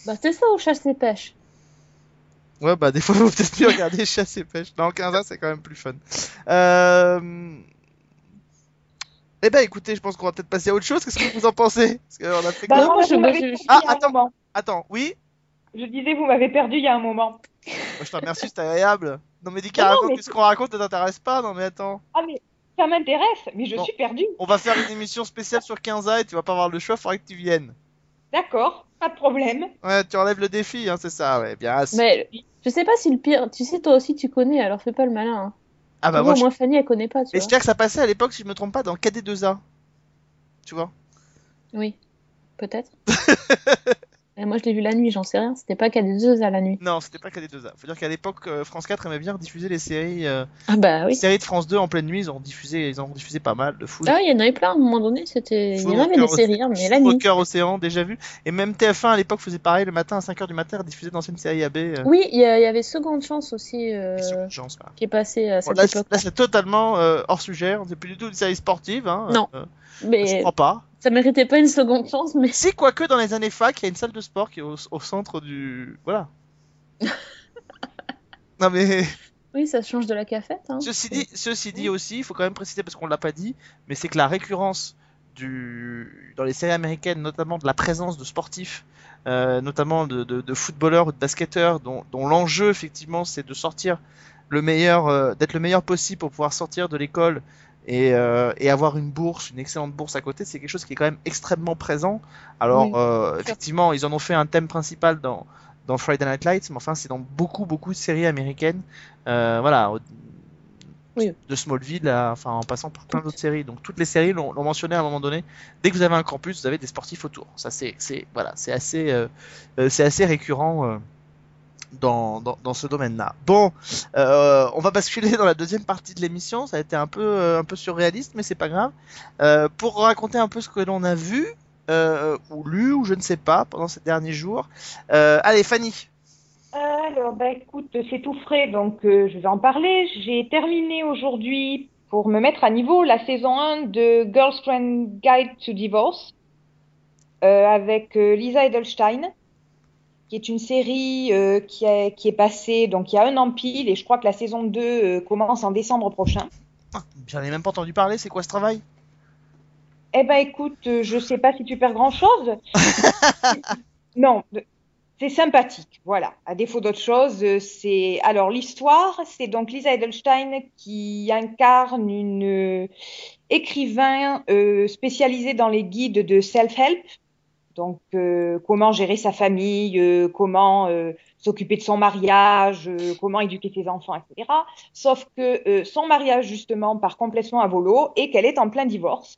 Bah c'est ça au chasse et pêche. Ouais, bah des fois, (laughs) faut peut-être mieux regarder chasse et pêche. Non, 15 ans, c'est quand même plus fun. Euh... Eh ben, écoutez, je pense qu'on va peut-être passer à autre chose. Qu'est-ce que vous en pensez? Parce qu'on a fait. Bah, Non, je- je- perdu Ah, il attends. moment. Attends, oui? Je disais, vous m'avez perdu il y a un moment. Moi, Je te remercie, c'est agréable. Non, mais dis carrément mais que ce qu'on raconte ne t'intéresse pas? Non, mais attends. Ah, mais ça m'intéresse, mais je Bon. suis perdue. On va faire une émission spéciale sur 15 ans et tu vas pas avoir le choix, faudrait que tu viennes. D'accord, pas de problème. Ouais, tu enlèves le défi, hein, c'est ça, ouais. Bien. assez. Mais je sais pas si le pire. Tu sais, toi aussi, tu connais, alors fais pas le malin. Hein. Ah bah moi, je... Fanny, elle connaît pas, tu Et je que ça passait à l'époque, si je me trompe pas, dans KD2A. Tu vois? Oui, peut-être. (laughs) Et moi, je l'ai vu la nuit, j'en sais rien. C'était pas qu'à des deux à la nuit. Non, c'était pas KD2A. Faut dire qu'à l'époque, euh, France 4 aimait bien diffuser les séries, euh, Ah bah les séries de France 2 en pleine nuit. Ils ont diffusé, ils ont diffusé pas mal de fou. Ah, il y en avait plein à un moment donné. C'était. Il y en avait des séries, hein, mais la nuit. Cœur Océan, déjà vu. Et même TF1 à l'époque faisait pareil le matin à 5h du matin, diffusait d'anciennes séries AB. Euh, Oui, il y, avait Seconde Chance aussi euh, sur Urgence, voilà. qui est passé à Bon, cette là, époque. là, c'est totalement hors sujet. On n'est plus du tout une série sportive. Hein, Non. Euh, je Mais crois pas. ça méritait pas une seconde chance, mais Si, quoique dans les années fac, il y a une salle de sport qui est au, au centre du. Voilà. (laughs) non mais. oui, ça change de la cafette. Hein. Ceci dit, ceci dit aussi, il faut quand même préciser parce qu'on l'a pas dit, mais c'est que la récurrence du dans les séries américaines, notamment de la présence de sportifs, euh, notamment de, de, de footballeurs ou de basketteurs, dont, dont l'enjeu effectivement c'est de sortir le meilleur, euh, d'être le meilleur possible pour pouvoir sortir de l'école et, euh, et avoir une bourse, une excellente bourse à côté, c'est quelque chose qui est quand même extrêmement présent. Alors Oui, euh, effectivement, ils en ont fait un thème principal dans dans Friday Night Lights, mais enfin c'est dans beaucoup beaucoup de séries américaines. Euh, voilà, Oui. de Smallville, à- enfin en passant par plein d'autres séries. Donc toutes les séries l'ont mentionné à un moment donné. Dès que vous avez un campus, vous avez des sportifs autour. Ça c'est voilà, c'est assez euh, euh, c'est assez récurrent. Dans, ce domaine-là. Bon, euh, on va basculer dans la deuxième partie de l'émission. Ça a été un peu, euh, un peu surréaliste, mais c'est pas grave. Euh, pour raconter un peu ce que l'on a vu, ou lu, ou je ne sais pas, pendant ces derniers jours. Allez, Fanny. Alors, bah écoute, c'est tout frais, donc je vais en parler. J'ai terminé aujourd'hui, pour me mettre à niveau, la saison 1 de Girlfriend Guide to Divorce, avec Lisa Edelstein, qui est une série euh, qui, est, qui est passée donc il y a un an pile, et je crois que la saison 2 euh, commence en décembre prochain. Ah, J'en ai même pas entendu parler. C'est quoi ce travail? Eh ben écoute, euh, je sais pas si tu perds grand-chose. (laughs) Non, c'est sympathique, voilà. À défaut d'autre chose, euh, c'est alors l'histoire, c'est donc Lisa Edelstein qui incarne une écrivain spécialisée dans les guides de self-help. Donc euh, comment gérer sa famille, euh, comment euh, s'occuper de son mariage, euh, comment éduquer ses enfants, etc. Sauf que euh, son mariage justement part complètement à volo et qu'elle est en plein divorce.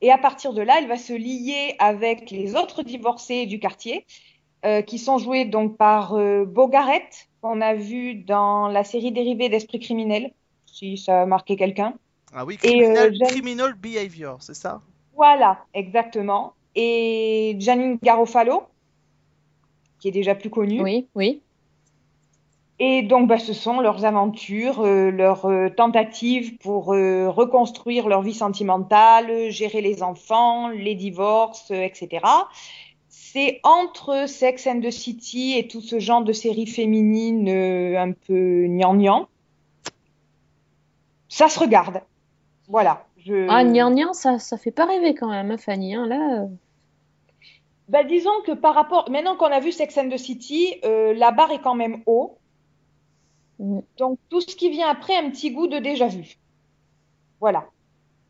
Et à partir de là, elle va se lier avec les autres divorcés du quartier, euh, qui sont joués donc par euh, Bogaret, qu'on a vu dans la série dérivée d'Esprit criminel, si ça a marqué quelqu'un. Ah oui, criminal behavior, c'est ça? Voilà, exactement. Et Janine Garofalo, qui est déjà plus connue. Oui, oui. Et donc, bah, ce sont leurs aventures, euh, leurs euh, tentatives pour euh, reconstruire leur vie sentimentale, gérer les enfants, les divorces, etc. C'est entre Sex and the City et tout ce genre de séries féminines un peu gnangnan. Ça se regarde. Voilà. Je... Ah, gnangnan, ça, ça fait pas rêver quand même, hein, Fanny. Hein, là, euh, Bah, disons que par rapport, maintenant qu'on a vu Sex and the City, euh, la barre est quand même haut. mm. Donc, tout ce qui vient après, un petit goût de déjà vu. Voilà.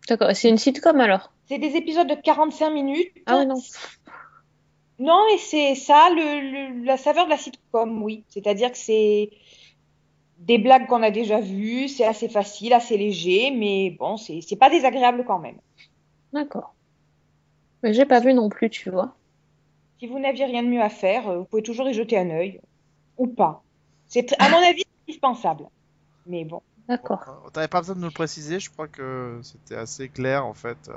D'accord. C'est une sitcom alors? C'est des épisodes de 45 minutes. Ah ouais, non. Non, et c'est ça, le, le- la saveur de la sitcom, oui. C'est-à-dire que c'est des blagues qu'on a déjà vues, c'est assez facile, assez léger, mais bon, c'est c'est pas désagréable quand même. D'accord. Mais j'ai pas vu non plus, tu vois. Si vous n'aviez rien de mieux à faire, euh, vous pouvez toujours y jeter un œil, ou pas. C'est, à mon avis, indispensable. Mais bon. D'accord. Euh, T'avais pas besoin de nous le préciser, je crois que c'était assez clair en fait. euh,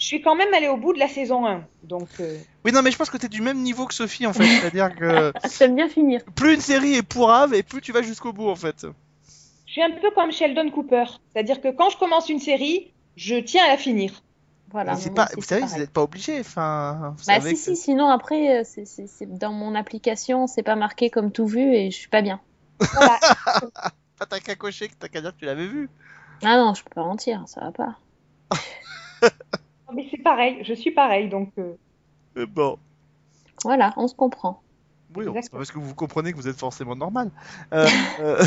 Je suis quand même allée au bout de la saison 1, donc euh, Oui, non, mais je pense que t'es du même niveau que Sophie en fait. C'est-à-dire que (laughs) J'aime bien finir. plus une série est pourrave et plus tu vas jusqu'au bout en fait. je suis un peu comme Sheldon Cooper. C'est-à-dire que quand je commence une série, je tiens à la finir. Voilà. Mais c'est pas, vous savez, vous pareil. n'êtes pas obligé. Enfin, vous Bah si, que- si, sinon après, euh, c'est c'est- c'est- dans mon application, c'est pas marqué comme tout vu et je suis pas bien. Voilà. T'as qu'à cocher, t'as qu'à dire que tu l'avais vu. Ah non, je peux pas mentir, ça va pas. (laughs) Mais c'est pareil, je suis pareil, donc euh, Mais bon. Voilà, on se comprend. Oui, non, c'est pas Exactement. parce que vous comprenez que vous êtes forcément normal. (laughs) Euh, euh,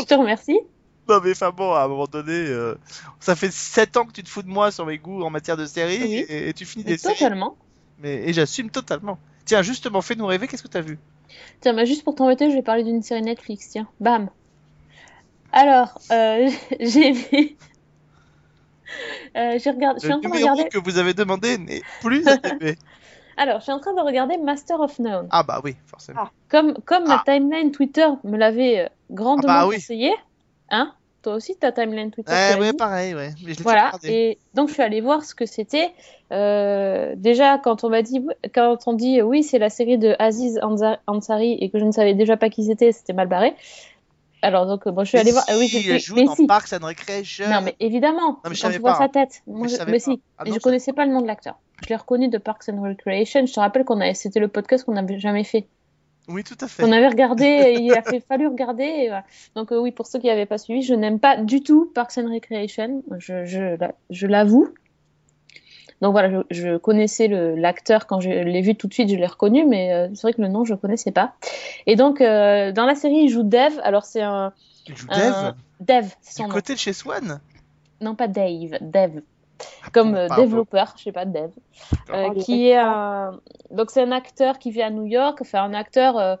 Je te remercie. non, mais enfin bon, à un moment donné, euh, ça fait 7 ans que tu te fous de moi sur mes goûts en matière de séries Oui. et, et tu finis Mais des séries. totalement. Mais et j'assume totalement. Tiens, justement, fais-nous rêver. Qu'est-ce que t'as vu? Tiens, bah, juste pour t'embêter, je vais parler d'une série Netflix. Tiens, bam. Alors, euh, (laughs) j'ai vu. (laughs) Euh. Je suis Le en train de regarder. que vous avez demandé n'est plus attribué. (laughs) Alors, je suis en train de regarder Master of None. ah bah oui, forcément. Comme, comme Ah. ma timeline Twitter me l'avait euh, grandement Ah bah oui. conseillé. Hein Toi aussi, ta timeline Twitter. Ouais, ouais, pareil, ouais. Mais je l'ai Voilà, et donc je suis allée voir ce que c'était. Euh, déjà, quand on m'a dit, quand on dit oui, c'est la série de Aziz Ansari et que je ne savais déjà pas qui c'était, c'était mal barré. Alors donc, je suis Mais allée voir. ah oui, elle joue mais dans si. Parks and Recreation. Non, mais évidemment, mais je quand tu vois pas, sa tête. Mais Moi, je si, Ah non, je je connaissais pas le nom de l'acteur. Je l'ai reconnu de Parks and Recreation. Je te rappelle qu'on avait, c'était le podcast qu'on n'avait jamais fait. Oui, tout à fait. On avait regardé, (laughs) il a fait, fallu regarder. et voilà. Donc euh, oui, pour ceux qui n'avaient pas suivi, je n'aime pas du tout Parks and Recreation, je, je, je l'avoue. Donc voilà, je, je connaissais l'acteur quand je l'ai vu tout de suite, je l'ai reconnu, mais euh, c'est vrai que le nom je connaissais pas. Et donc euh, dans la série, il joue Dev. Alors c'est un Il joue un- Dev Dev, c'est du son nom. côté de chez Swan? Non pas Dave, Dev, comme euh, développeur, je sais pas Dev. Oh, qui est un donc c'est un acteur qui vit à New York enfin un acteur euh,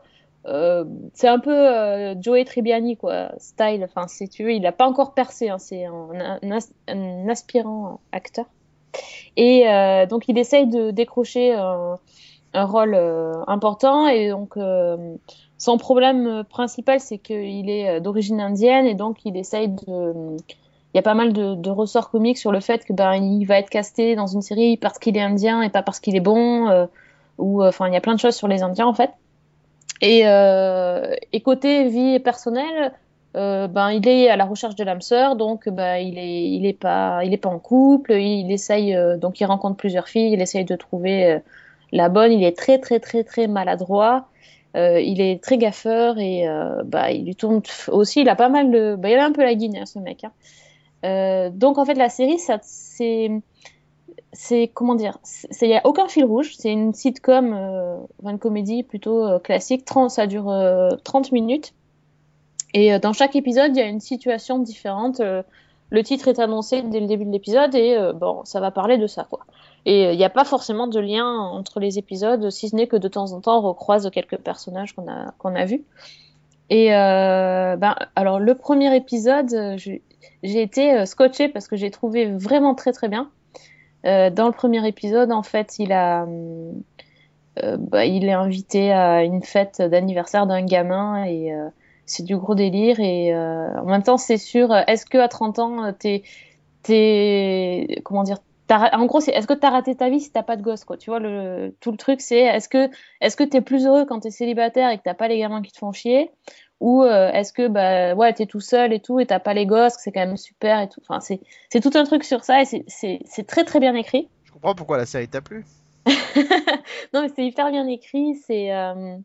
euh, c'est un peu euh, Joey Tribbiani quoi style enfin si tu veux il a pas encore percé hein, c'est un, un as- un aspirant acteur et euh, donc il essaye de décrocher un, rôle euh, important. Et donc euh, son problème principal c'est qu'il est d'origine indienne. Et donc il essaye de il y a pas mal de, ressorts comiques sur le fait que ben il va être casté dans une série parce qu'il est indien et pas parce qu'il est bon ou enfin il y a plein de choses sur les indiens en fait. Et, et côté vie personnelle euh, ben il est à la recherche de l'âme sœur donc ben il est il est pas il est pas en couple il essaye euh, donc il rencontre plusieurs filles il essaye de trouver euh, la bonne. Il est très très très très maladroit. Il est très gaffeur et bah, il lui tourne aussi il a pas mal de bah, il a un peu la guine hein, ce mec hein. Donc en fait la série c'est c'est comment dire il y a aucun fil rouge. C'est une sitcom une comédie plutôt classique. 30 ça dure euh, 30 minutes et euh, dans chaque épisode il y a une situation différente. Euh, le titre est annoncé dès le début de l'épisode et euh, bon ça va parler de ça quoi. Et il n'y a pas forcément de lien entre les épisodes si ce n'est que de temps en temps on recroise quelques personnages qu'on a qu'on a vus. Et ben alors le premier épisode j'ai été scotchée parce que j'ai trouvé vraiment très très bien. Dans le premier épisode, en fait, il a, euh, bah, il est invité à une fête d'anniversaire d'un gamin et c'est du gros délire. Et euh, en même temps, c'est sûr, est-ce que à 30 ans, t'es, t'es, comment dire, en gros, c'est est-ce que t'as raté ta vie si t'as pas de gosse, quoi. Tu vois, le, tout le truc, c'est est-ce que, est-ce que t'es plus heureux quand t'es célibataire et que t'as pas les gamins qui te font chier ou euh, est-ce que bah ouais t'es tout seul et tout et t'as pas les gosses que c'est quand même super et tout enfin c'est c'est tout un truc sur ça et c'est c'est c'est très très bien écrit Je comprends pourquoi la série t'a plu. (laughs) non mais c'est hyper bien écrit c'est euh,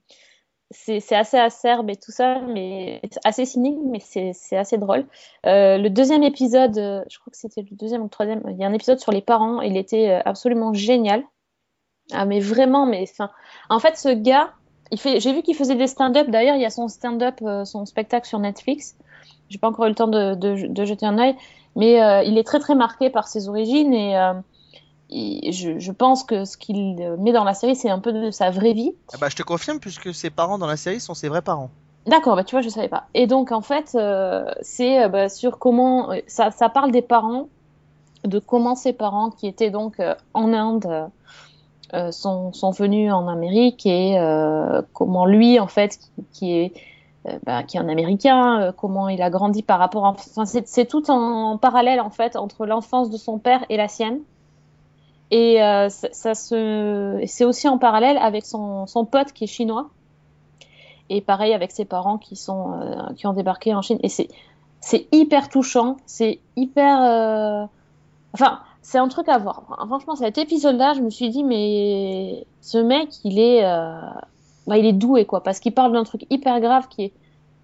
c'est assez acerbe et tout ça mais assez cynique mais c'est assez drôle. Euh, le deuxième épisode euh, je crois que c'était le deuxième ou le troisième il y a un épisode sur les parents il était euh, absolument génial. Ah mais vraiment mais en fait ce gars j'ai vu qu'il faisait des stand-up. D'ailleurs il y a son stand-up son spectacle sur Netflix. J'ai pas encore eu le temps de, jeter un œil. Mais il est très très marqué par ses origines et il- je, je pense que ce qu'il met dans la série c'est un peu de sa vraie vie Ah bah je te confirme puisque ses parents dans la série sont ses vrais parents. D'accord, bah tu vois, je savais pas. Et donc en fait, euh, c'est euh, bah, sur comment euh, ça, ça parle des parents, de comment ces parents qui étaient donc euh, en Inde euh, sont, sont venus en Amérique et comment lui en fait qui, qui est bah, qui est un Américain, euh, comment il a grandi par rapport, à... enfin c'est tout en parallèle en fait entre l'enfance de son père et la sienne. Et euh, ça, se, c'est aussi en parallèle avec son, son pote qui est chinois. Et pareil avec ses parents qui sont euh, qui ont débarqué en Chine. Et c'est c'est hyper touchant. C'est hyper euh, enfin c'est un truc à voir. Franchement cet épisode là je me suis dit mais ce mec il est euh, bah, il est doué quoi. Parce qu'il parle d'un truc hyper grave qui est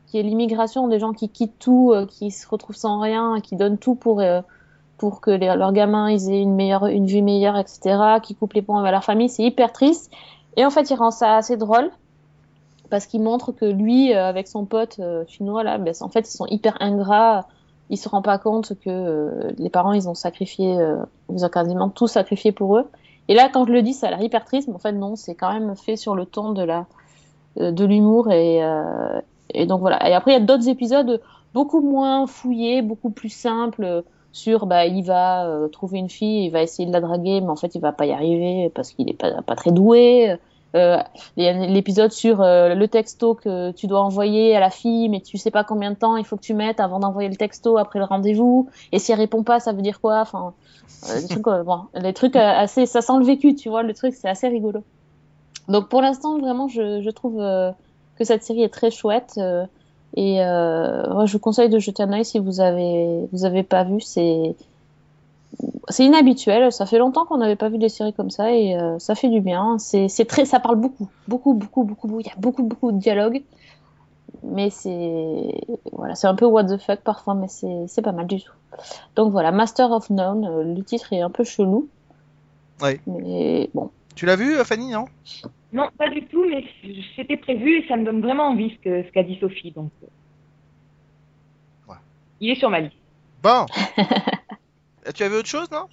qui est l'immigration des gens qui quittent tout euh, qui se retrouvent sans rien qui donnent tout pour euh, pour que leurs gamins aient une meilleure une vie meilleure etc qui coupent les ponts avec leur famille c'est hyper triste et en fait il rend ça assez drôle parce qu'il montre que lui, euh, avec son pote euh, chinois là, ben, en fait, ils sont hyper ingrats. Il se rend pas compte que euh, les parents, ils ont sacrifié, euh, ils ont quasiment tout sacrifié pour eux. Et là, quand je le dis, ça a l'air hyper triste, mais en fait, non, c'est quand même fait sur le ton de la de l'humour et donc voilà. Et après, il y a d'autres épisodes beaucoup moins fouillés, beaucoup plus simples sur bah il va euh, trouver une fille, il va essayer de la draguer, mais en fait il va pas y arriver parce qu'il est pas, pas très doué. Euh, l'épisode sur euh, le texto que tu dois envoyer à la fille, mais tu sais pas combien de temps il faut que tu mettes avant d'envoyer le texto après le rendez-vous. Et si elle répond pas, ça veut dire quoi? Enfin, euh, des trucs, euh, (laughs) bon, les trucs euh, assez, ça sent le vécu, tu vois. Le truc, c'est assez rigolo. Donc pour l'instant, vraiment, je, je trouve euh, que cette série est très chouette. Et euh, je vous conseille de jeter un œil si vous avez vous avez pas vu. C'est c'est inhabituel. Ça fait longtemps qu'on n'avait pas vu des séries comme ça et euh, ça fait du bien. C'est très, ça parle beaucoup, beaucoup, beaucoup, beaucoup. Il y a beaucoup, beaucoup de dialogues. Mais c'est voilà, c'est un peu what the fuck parfois, mais c'est c'est pas mal du tout. Donc voilà, Master of None. euh, Le titre est un peu chelou. Ouais. Mais bon. Tu l'as vu, euh, Fanny, non? Non, pas du tout, mais c'était prévu et ça me donne vraiment envie ce qu'a dit Sophie. Donc, euh, Ouais. il est sur ma liste. Bon. (laughs) tu avais autre chose, non?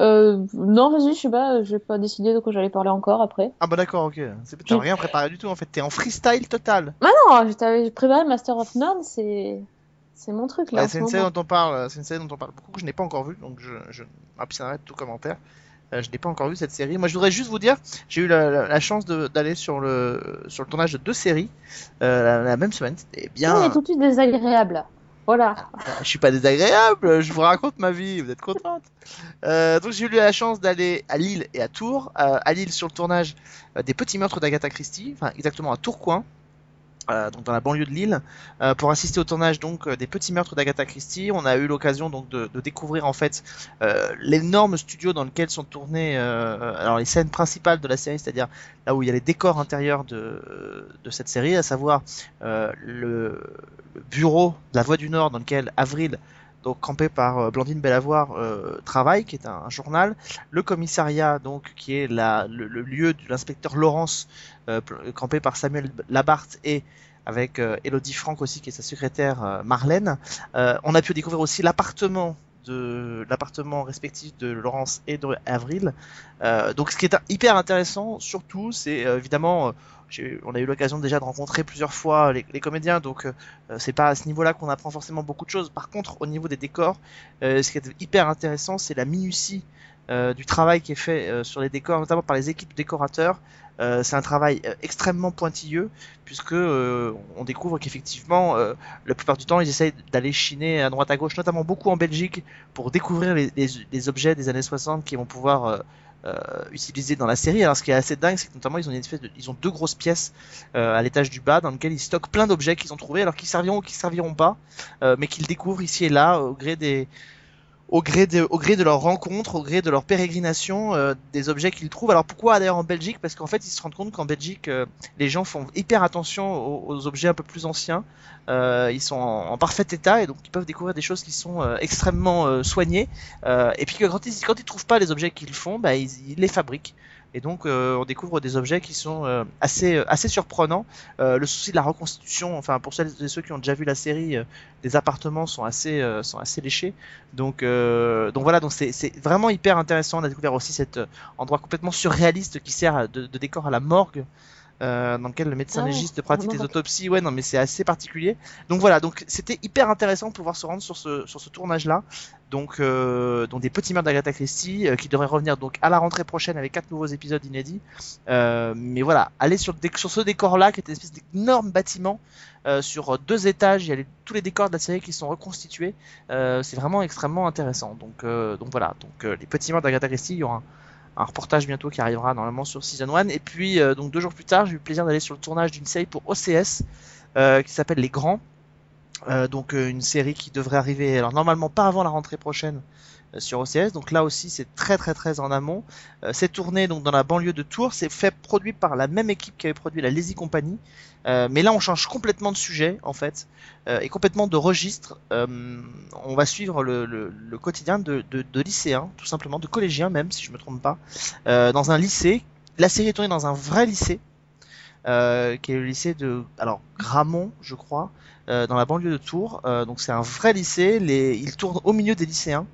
Euh, non, vas-y, je sais pas, j'ai pas décidé de quoi j'allais parler encore après. Ah bah d'accord, ok. C'est- T'as rien préparé du tout, en fait. T'es en freestyle total. Non, je t'avais préparé Master of None, c'est c'est mon truc là. Ouais, c'est ce une série dont on parle, c'est une série dont on parle beaucoup que je n'ai pas encore vue, donc je, je m'abstiendrai de tout commentaire. Euh, je n'ai pas encore vu cette série. Moi, je voudrais juste vous dire, j'ai eu la, la- la chance d'aller sur le sur le tournage de deux séries euh, la, la même semaine. C'était bien. On est tout de suite désagréable. là. Voilà. Je suis pas désagréable, je vous raconte ma vie, vous êtes contente. Euh, donc j'ai eu la chance d'aller à Lille et à Tours. Euh, à Lille sur le tournage euh, des Petits Meurtres d'Agatha Christie, enfin exactement à Tourcoing. Euh, donc dans la banlieue de Lille, euh, pour assister au tournage donc euh, des Petits Meurtres d'Agatha Christie. On a eu l'occasion donc de, découvrir en fait l'énorme studio dans lequel sont tournées les scènes principales de la série, c'est-à-dire là où il y a les décors intérieurs de, cette série, à savoir le, le bureau de la Voix du Nord dans lequel Avril donc campé par euh, Blandine Bellavoir euh, travaille, qui est un, journal, le commissariat donc qui est la, le, lieu de l'inspecteur Laurence, euh, campé par Samuel Labarthe et avec Elodie Franck aussi qui est sa secrétaire Marlène. On a pu découvrir aussi l'appartement de l'appartement respectif de Laurence et d'Avril. Euh, donc ce qui est hyper intéressant surtout c'est évidemment on a eu l'occasion déjà de rencontrer plusieurs fois les, comédiens donc euh, c'est pas à ce niveau-là qu'on apprend forcément beaucoup de choses. Par contre, au niveau des décors, euh, ce qui est hyper intéressant, c'est la minutie euh, du travail qui est fait sur les décors, notamment par les équipes décorateurs. C'est un travail extrêmement pointilleux puisque on découvre qu'effectivement, la plupart du temps, ils essayent d'aller chiner à droite à gauche, notamment beaucoup en Belgique, pour découvrir les objets des années 60 qui vont pouvoir euh, utiliser dans la série. Alors, ce qui est assez dingue, c'est que notamment ils ont une espèce de, ils ont deux grosses pièces euh, à l'étage du bas dans lesquelles ils stockent plein d'objets qu'ils ont trouvés, alors qu'ils serviront ou qu'ils serviront pas, euh, mais qu'ils découvrent ici et là au gré des au gré de, au gré au gré de leur pérégrination, euh, des objets qu'ils trouvent. Alors pourquoi d'ailleurs en Belgique? Parce qu'en fait ils se rendent compte qu'en Belgique euh, les gens font hyper attention aux, objets un peu plus anciens. Euh, ils sont en, parfait état et donc ils peuvent découvrir des choses qui sont extrêmement soignées. Et puis quand ils quand ils trouvent pas les objets qu'ils font, bah, ils les fabriquent. Et donc euh, on découvre des objets qui sont euh, assez assez surprenants. Euh, le souci de la reconstitution, enfin pour celles et ceux qui ont déjà vu la série, euh, les appartements sont assez euh, sont assez léchés. Donc euh, donc voilà, donc c'est vraiment hyper intéressant. On a découvert aussi cet euh, endroit complètement surréaliste qui sert de, de décor à la morgue. Euh, dans lequel le médecin Ah ouais, légiste pratique des autopsies, ouais non mais c'est assez particulier. Donc voilà, donc c'était hyper intéressant de pouvoir se rendre sur ce sur ce tournage là. Donc euh, donc des petits meurtres d'Agatha Christie euh, qui devraient revenir donc à la rentrée prochaine avec quatre nouveaux épisodes inédits. Mais voilà, aller sur, sur ce décor-là, qui est une espèce d'énorme bâtiment sur deux étages, il y a les- tous les décors de la série qui sont reconstitués. C'est vraiment extrêmement intéressant. Donc, donc voilà, donc les petits morts d'Agatha Christie, il y aura un, un reportage bientôt qui arrivera normalement sur Season 1. Et puis, euh, donc deux jours plus tard, j'ai eu le plaisir d'aller sur le tournage d'une série pour OCS euh, qui s'appelle Les Grands. Euh, donc une série qui devrait arriver, alors normalement pas avant la rentrée prochaine sur OCS. Donc là aussi c'est très très très en amont. Euh, c'est tourné donc dans la banlieue de Tours. C'est fait produit par la même équipe qui avait produit la Lazy Company. Euh, mais là on change complètement de sujet en fait euh, et complètement de registre. Euh, on va suivre le, quotidien de, lycéens, tout simplement, de collégiens même si je me trompe pas, euh, dans un lycée. La série est tournée dans un vrai lycée. Euh, qui est le lycée de alors Gramont je crois euh, dans la banlieue de Tours euh, donc c'est un vrai lycée les ils tournent au milieu des lycéens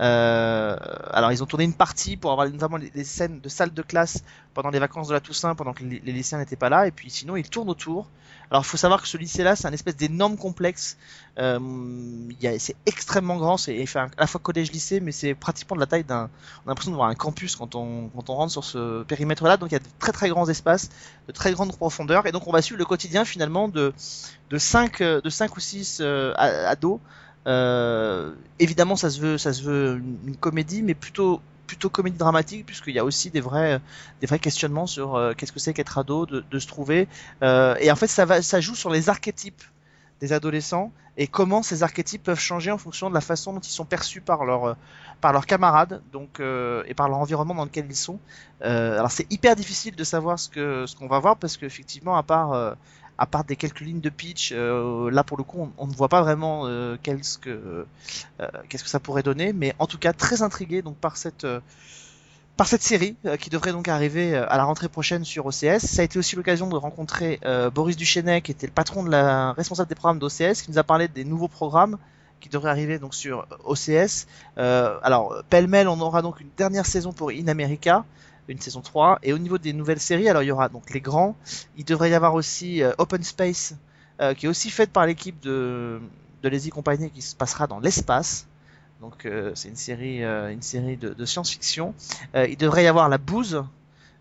Euh, alors ils ont tourné une partie pour avoir notamment les, les scènes de salle de classe pendant les vacances de la Toussaint, pendant que les, lycéens n'étaient pas là, et puis sinon ils tournent autour. Alors il faut savoir que ce lycée-là, c'est un espèce d'énorme complexe. Euh, c'est extrêmement grand, c'est à la fois collège-lycée, mais c'est pratiquement de la taille d'un. On a l'impression de voir un campus quand on quand on rentre sur ce périmètre-là. Donc il y a de très très grands espaces, de très grandes profondeurs, et donc on va suivre le quotidien finalement de de cinq euh, de cinq ou six euh, a- ados. Euh, évidemment, ça se veut une, comédie, mais plutôt comédie dramatique puisqu'il y a aussi des vrais questionnements sur euh, qu'est-ce que c'est qu'être ado, de, se trouver. Euh, et en fait, ça joue sur les archétypes des adolescents et comment ces archétypes peuvent changer en fonction de la façon dont ils sont perçus par leurs camarades donc et par leur environnement dans lequel ils sont. Alors c'est hyper difficile de savoir ce que qu'on va voir parce qu'effectivement à part à part des quelques lignes de pitch, euh, là pour le coup on, ne voit pas vraiment euh, qu'est-ce que euh, qu'est-ce que ça pourrait donner, mais en tout cas très intrigué donc par cette par cette série qui devrait donc arriver à la rentrée prochaine sur OCS. Ça a été aussi l'occasion de rencontrer Boris Duchesnet qui était le patron de la responsable des programmes d'OCS qui nous a parlé des nouveaux programmes qui devraient arriver donc sur OCS. Alors pêle-mêle on aura donc une dernière saison pour In America, une saison 3 et au niveau des nouvelles séries alors il y aura donc les grands, il devrait y avoir aussi euh, Open Space euh, qui est aussi faite par l'équipe de de Lazy Company qui se passera dans l'espace. Donc euh, c'est une série, une série de, science-fiction. Il devrait y avoir La Bouse,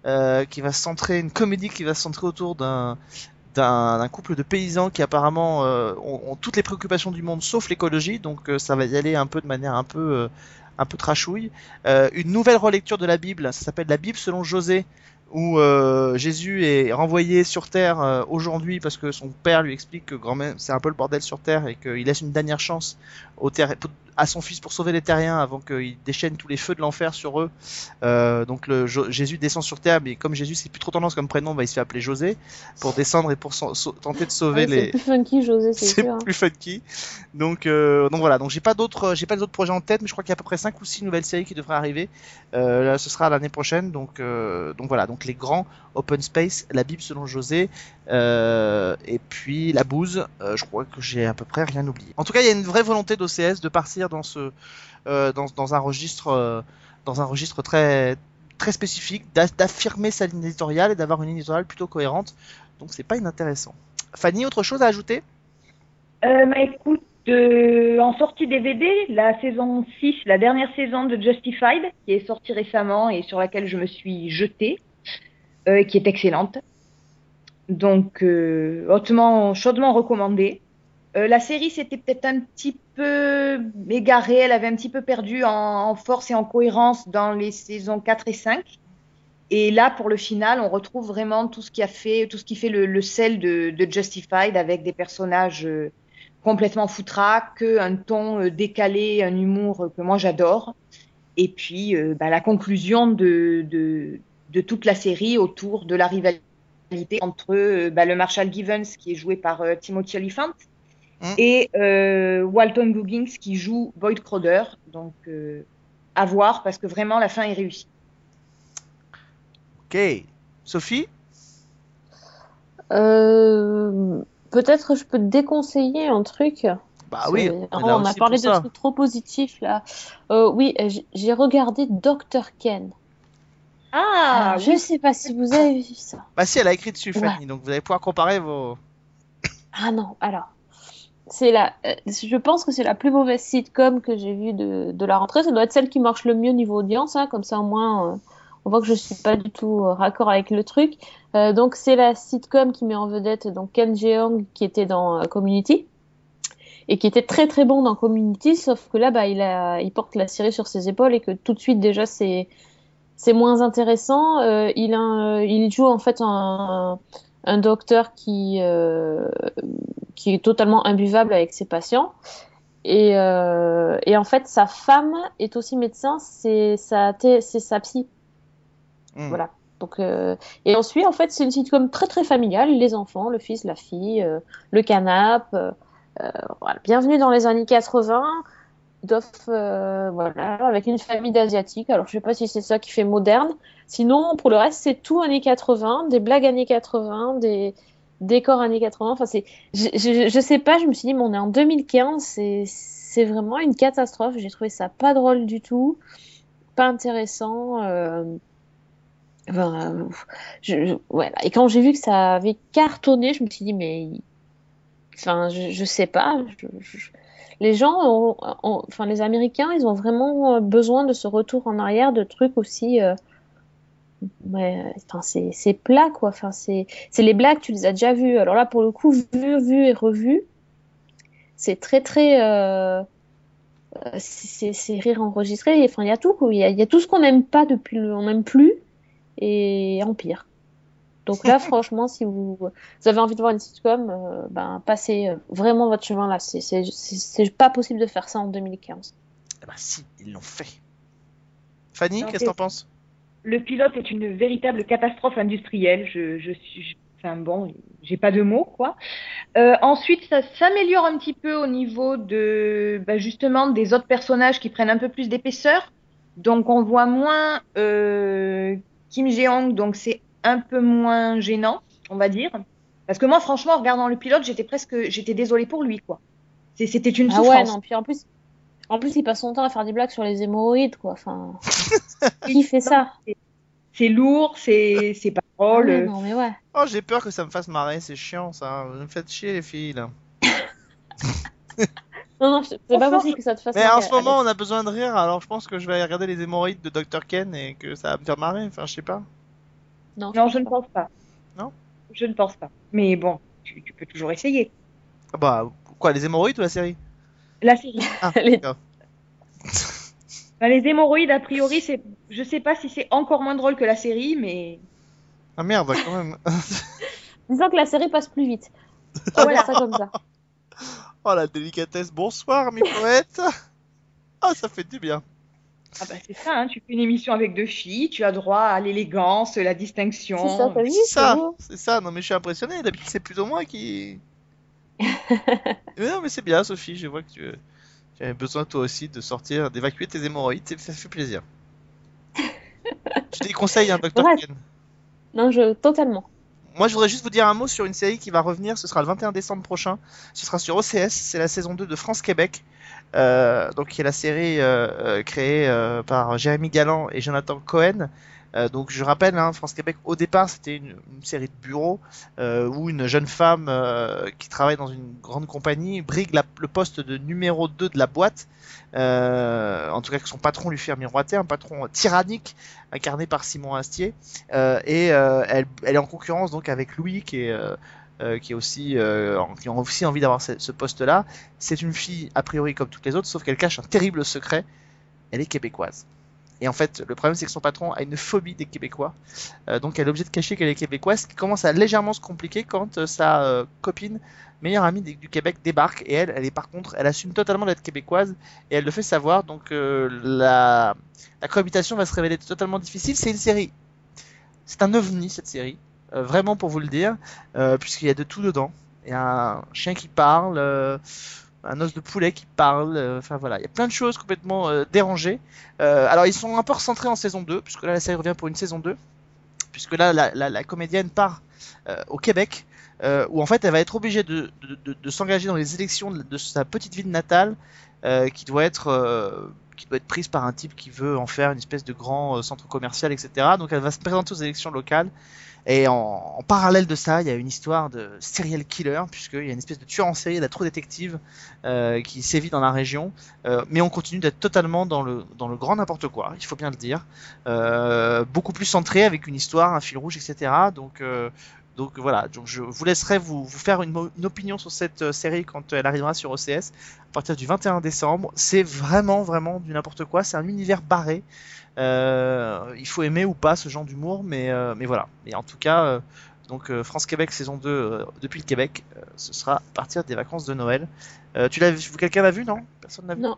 qui va se centrer, une comédie qui va se centrer autour d'un d'un couple de paysans qui apparemment ont, toutes les préoccupations du monde sauf l'écologie. Donc ça va y aller un peu de manière un peu un peu trashouille. Euh, une nouvelle relecture de la Bible, ça s'appelle la Bible selon José, où euh, Jésus est renvoyé sur terre euh, aujourd'hui parce que son père lui explique que grand même c'est un peu le bordel sur terre et qu'il laisse une dernière chance au terre à son fils pour sauver les terriens avant qu'il déchaîne tous les feux de l'enfer sur eux. Euh, donc le, Jésus descend sur terre, mais comme Jésus c'est plus trop tendance comme prénom, bah, il se fait appeler José pour descendre et pour tenter de sauver Ouais, les. C'est plus funky, José, c'est C'est sûr. hein. plus funky. Donc, euh, donc voilà. Donc j'ai pas d'autres, j'ai pas d'autres projets en tête, mais je crois qu'il y a à peu près 5 ou 6 nouvelles séries qui devraient arriver. Euh, là, ce sera l'année prochaine. Donc, euh, donc voilà. Donc les grands Open Space, la Bible selon José, euh, et puis la bouse. euh, je crois que j'ai à peu près rien oublié. En tout cas, il y a une vraie volonté d'OCS de partir dans ce, euh, dans, un registre, euh, dans un registre très très spécifique, d'a- d'affirmer sa ligne éditoriale et d'avoir une ligne éditoriale plutôt cohérente. Donc c'est pas inintéressant. Fanny, autre chose à ajouter? Euh, bah, écoute, euh, en sortie DVD, la saison 6, la dernière saison de Justified, qui est sortie récemment et sur laquelle je me suis jetée, euh, qui est excellente. Donc, euh, hautement, chaudement recommandée. Euh, la série s'était peut-être un petit peu égarée, elle avait un petit peu perdu en, force et en cohérence dans les saisons 4 et 5. Et là, pour le final, on retrouve vraiment tout ce qui a fait, tout ce qui fait le, sel de, Justified avec des personnages euh, complètement foutraques, un ton euh, décalé, un humour que moi j'adore. Et puis bah, la conclusion de, de, de toute la série autour de la rivalité entre euh, bah, le Marshall Givens qui est joué par euh, Timothy Olyphant Mm. et euh, Walton Goggins qui joue Boyd Crowder. Donc euh, à voir parce que vraiment la fin est réussie. Ok. Sophie? Euh, Peut-être je peux te déconseiller un truc. Bah oui, on oh, a parlé de trucs trop positifs là. Euh, oui, j'ai regardé Dr. Ken. Ah, Alors, je sais pas si vous avez vu ça. Bah si, elle a écrit dessus, Ouais. Fanny, donc vous allez pouvoir comparer vos... Ah non, alors. C'est la, euh, je pense que c'est la plus mauvaise sitcom que j'ai vue de, de la rentrée. Ça doit être celle qui marche le mieux niveau audience, hein, comme ça au moins euh, on voit que je suis pas du tout euh, raccord avec le truc. Euh, donc c'est la sitcom qui met en vedette donc Ken Jeong qui était dans euh, Community et qui était très très bon dans Community, sauf que là bah il a, il porte la série sur ses épaules et que tout de suite déjà c'est c'est moins intéressant. Euh, il a, un- il joue en fait un, un docteur qui euh, qui est totalement imbuvable avec ses patients. Et, euh, et en fait, sa femme est aussi médecin, c'est sa, c'est sa psy. Hmm. Voilà. Donc, euh, et ensuite, en fait, c'est une sitcom très très familiale, les enfants, le fils, la fille, euh, le canap. euh, euh, voilà. Bienvenue dans les années 80. Doff, euh, voilà, avec une famille d'asiatiques. Alors, je sais pas si c'est ça qui fait moderne. Sinon, pour le reste, c'est tout années 80, des blagues années 80, des, décor années 80. Enfin, c'est, je, je, sais pas, je me suis dit, mais on est en 2015, c'est, vraiment une catastrophe. J'ai trouvé ça pas drôle du tout, pas intéressant. enfin, euh, voilà. Et quand j'ai vu que ça avait cartonné, je me suis dit, mais, enfin, je, sais pas. je- les gens, ont- enfin, les Américains, ils ont vraiment euh, besoin de ce retour en arrière de trucs aussi. euh, Ouais, enfin, c'est plat, quoi. Enfin, c'est les blagues, tu les as déjà vues. Alors là, pour le coup, vu, vu et revu, c'est très, très. euh, euh, c'est rire enregistré. Enfin, il y a tout. Il y a, tout ce qu'on n'aime pas depuis on n'aime plus et en pire. Donc là, franchement, si vous, vous avez envie de voir une sitcom, euh, ben, passez euh, vraiment votre chemin là. C'est pas possible de faire ça en 2015. Eh ben si, ils l'ont fait. Fanny, qu'est-ce que t'en penses? Le pilote est une véritable catastrophe industrielle. Je, je suis, je- enfin bon, j'ai pas de mots quoi. Euh, ensuite, ça s'améliore un petit peu au niveau de, bah, justement, des autres personnages qui prennent un peu plus d'épaisseur. Donc, on voit moins euh, Kim Jeong, donc c'est un peu moins gênant, on va dire. Parce que moi, franchement, en regardant le pilote, j'étais presque, j'étais désolée pour lui quoi. C'était une Ah ouais, non. Puis en plus, en plus, il passe son temps à faire des blagues sur les hémorroïdes, quoi. Enfin, (laughs) qui fait ça? C'est lourd, c'est c'est pas Ah drôle. ouais, non, mais ouais. Oh, j'ai peur que ça me fasse marrer, c'est chiant ça. Vous me faites chier les filles là. (laughs) Non, non, c'est pas possible que ça te fasse Mais en ce moment, on a besoin de rire, alors je pense que je vais aller regarder les hémorroïdes de Dr. Ken et que ça va me faire marrer. Enfin, je sais pas. Non, Non, pense je ne pense pas. Non? Je ne pense pas. Mais bon, tu, tu peux toujours essayer. Ah bah, quoi, les hémorroïdes ou la série? La série. Ah, (laughs) Les-. (laughs) Bah, les hémorroïdes, a priori, c'est, je sais pas si c'est encore moins drôle que la série, mais Ah merde, quand même. (laughs) Disons que la série passe plus vite. On va dire ça comme ça. Oh la délicatesse. Bonsoir mes poètes. Ah, ça fait du bien. Ah bah, c'est ça, hein, tu fais une émission avec deux filles, tu as droit à l'élégance, la distinction. C'est ça, t'as vu? C'est ça, c'est ça. Non mais je suis impressionné. D'habitude c'est plutôt moi qui. mais non mais c'est bien Sophie. Je vois que tu, tu avais besoin toi aussi de sortir, d'évacuer tes hémorroïdes. Ça fait plaisir. (laughs) je te conseille, hein, Dr. Ken. Non, je, totalement. Moi, je voudrais juste vous dire un mot sur une série qui va revenir. Ce sera le 21 décembre prochain. Ce sera sur OCS. C'est la saison 2 de France-Québec. Euh, donc, qui est la série euh, euh, créée par Jérémy Galland et Jonathan Cohen. Donc, je rappelle, hein, France-Québec, au départ, c'était une, série de bureaux où une jeune femme qui travaille dans une grande compagnie brigue le poste de numéro 2 de la boîte. En tout cas, que son patron lui fait miroiter, un patron tyrannique incarné par Simon Astier. Et elle, elle est en concurrence donc avec Louis qui est euh, qui est aussi euh, a aussi envie d'avoir ce, poste-là. C'est une fille a priori comme toutes les autres, sauf qu'elle cache un terrible secret. Elle est québécoise. Et en fait, le problème c'est que son patron a une phobie des Québécois, Euh, donc elle est obligée de cacher qu'elle est québécoise, ce qui commence à légèrement se compliquer quand sa copine, meilleure amie du Québec, débarque et elle, elle est par contre, elle assume totalement d'être québécoise et elle le fait savoir. Donc la cohabitation va se révéler totalement difficile. C'est une série c'est un ovni cette série, euh, vraiment pour vous le dire, euh, puisqu'il y a de tout dedans. Il y a un chien qui parle, euh, un os de poulet qui parle, enfin voilà, il y a plein de choses complètement dérangées. Alors ils sont un peu recentrés en saison 2, puisque là la série revient pour une saison 2, puisque là la, comédienne part au Québec, où en fait elle va être obligée de, de, de, s'engager dans les élections de, sa petite ville natale, qui doit être qui doit être prise par un type qui veut en faire une espèce de grand centre commercial, etc. Donc elle va se présenter aux élections locales. Et en, parallèle de ça, il y a une histoire de serial killer, puisqu'il y a une espèce de tueur en série, la trop détective, euh, qui sévit dans la région. Euh, mais on continue d'être totalement dans le, dans le grand n'importe quoi, il faut bien le dire. Euh, beaucoup plus centré, avec une histoire, un fil rouge, etc. Donc, donc voilà, donc je vous laisserai vous, vous faire une, opinion sur cette série quand elle arrivera sur OCS à partir du 21 décembre. C'est vraiment, vraiment du n'importe quoi. C'est un univers barré. Euh, il faut aimer ou pas ce genre d'humour, mais, euh, mais voilà. Et en tout cas, euh, donc euh, France-Québec saison 2 euh, depuis le Québec, euh, ce sera à partir des vacances de Noël. Euh, tu l'as vu Quelqu'un l'a vu Non? Personne l'a vu? Non.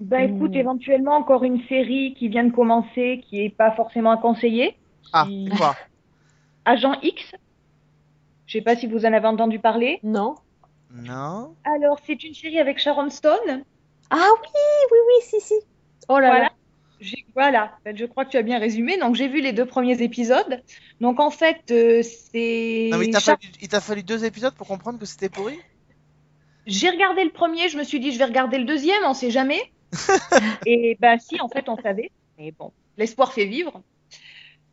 Bah écoute, Hmm. éventuellement encore une série qui vient de commencer, qui est pas forcément à conseiller. Ah, Qui- quoi (laughs) Agent X. Je sais pas si vous en avez entendu parler. Non. Non. Alors, c'est une série avec Sharon Stone. Ah oui, oui, oui, si, si. Oh là Voilà. là. Voilà, je crois que tu as bien résumé. Donc j'ai vu les deux premiers épisodes. Donc en fait, euh, c'est. Non, mais il t'a fallu, il t'a fallu deux épisodes pour comprendre que c'était pourri? J'ai regardé le premier, je me suis dit je vais regarder le deuxième, on sait jamais. (laughs) Et ben si, en fait on savait. Mais bon, l'espoir fait vivre.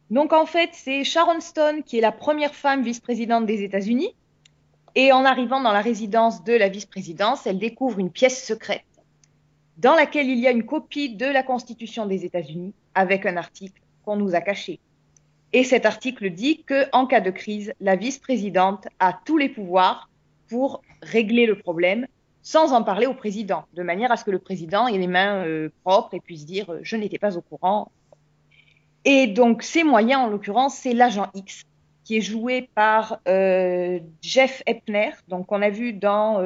Donc en fait, c'est Sharon Stone qui est la première femme vice-présidente des États-Unis. Et en arrivant dans la résidence de la vice-présidence, elle découvre une pièce secrète dans laquelle il y a une copie de la Constitution des États-Unis avec un article qu'on nous a caché. Et cet article dit que en cas de crise, la vice-présidente a tous les pouvoirs pour régler le problème sans en parler au président, de manière à ce que le président ait les mains euh, propres et puisse dire euh, je n'étais pas au courant. Et donc ces moyens, en l'occurrence, c'est l'agent X qui est joué par euh, Jeff Epner, donc on a vu dans,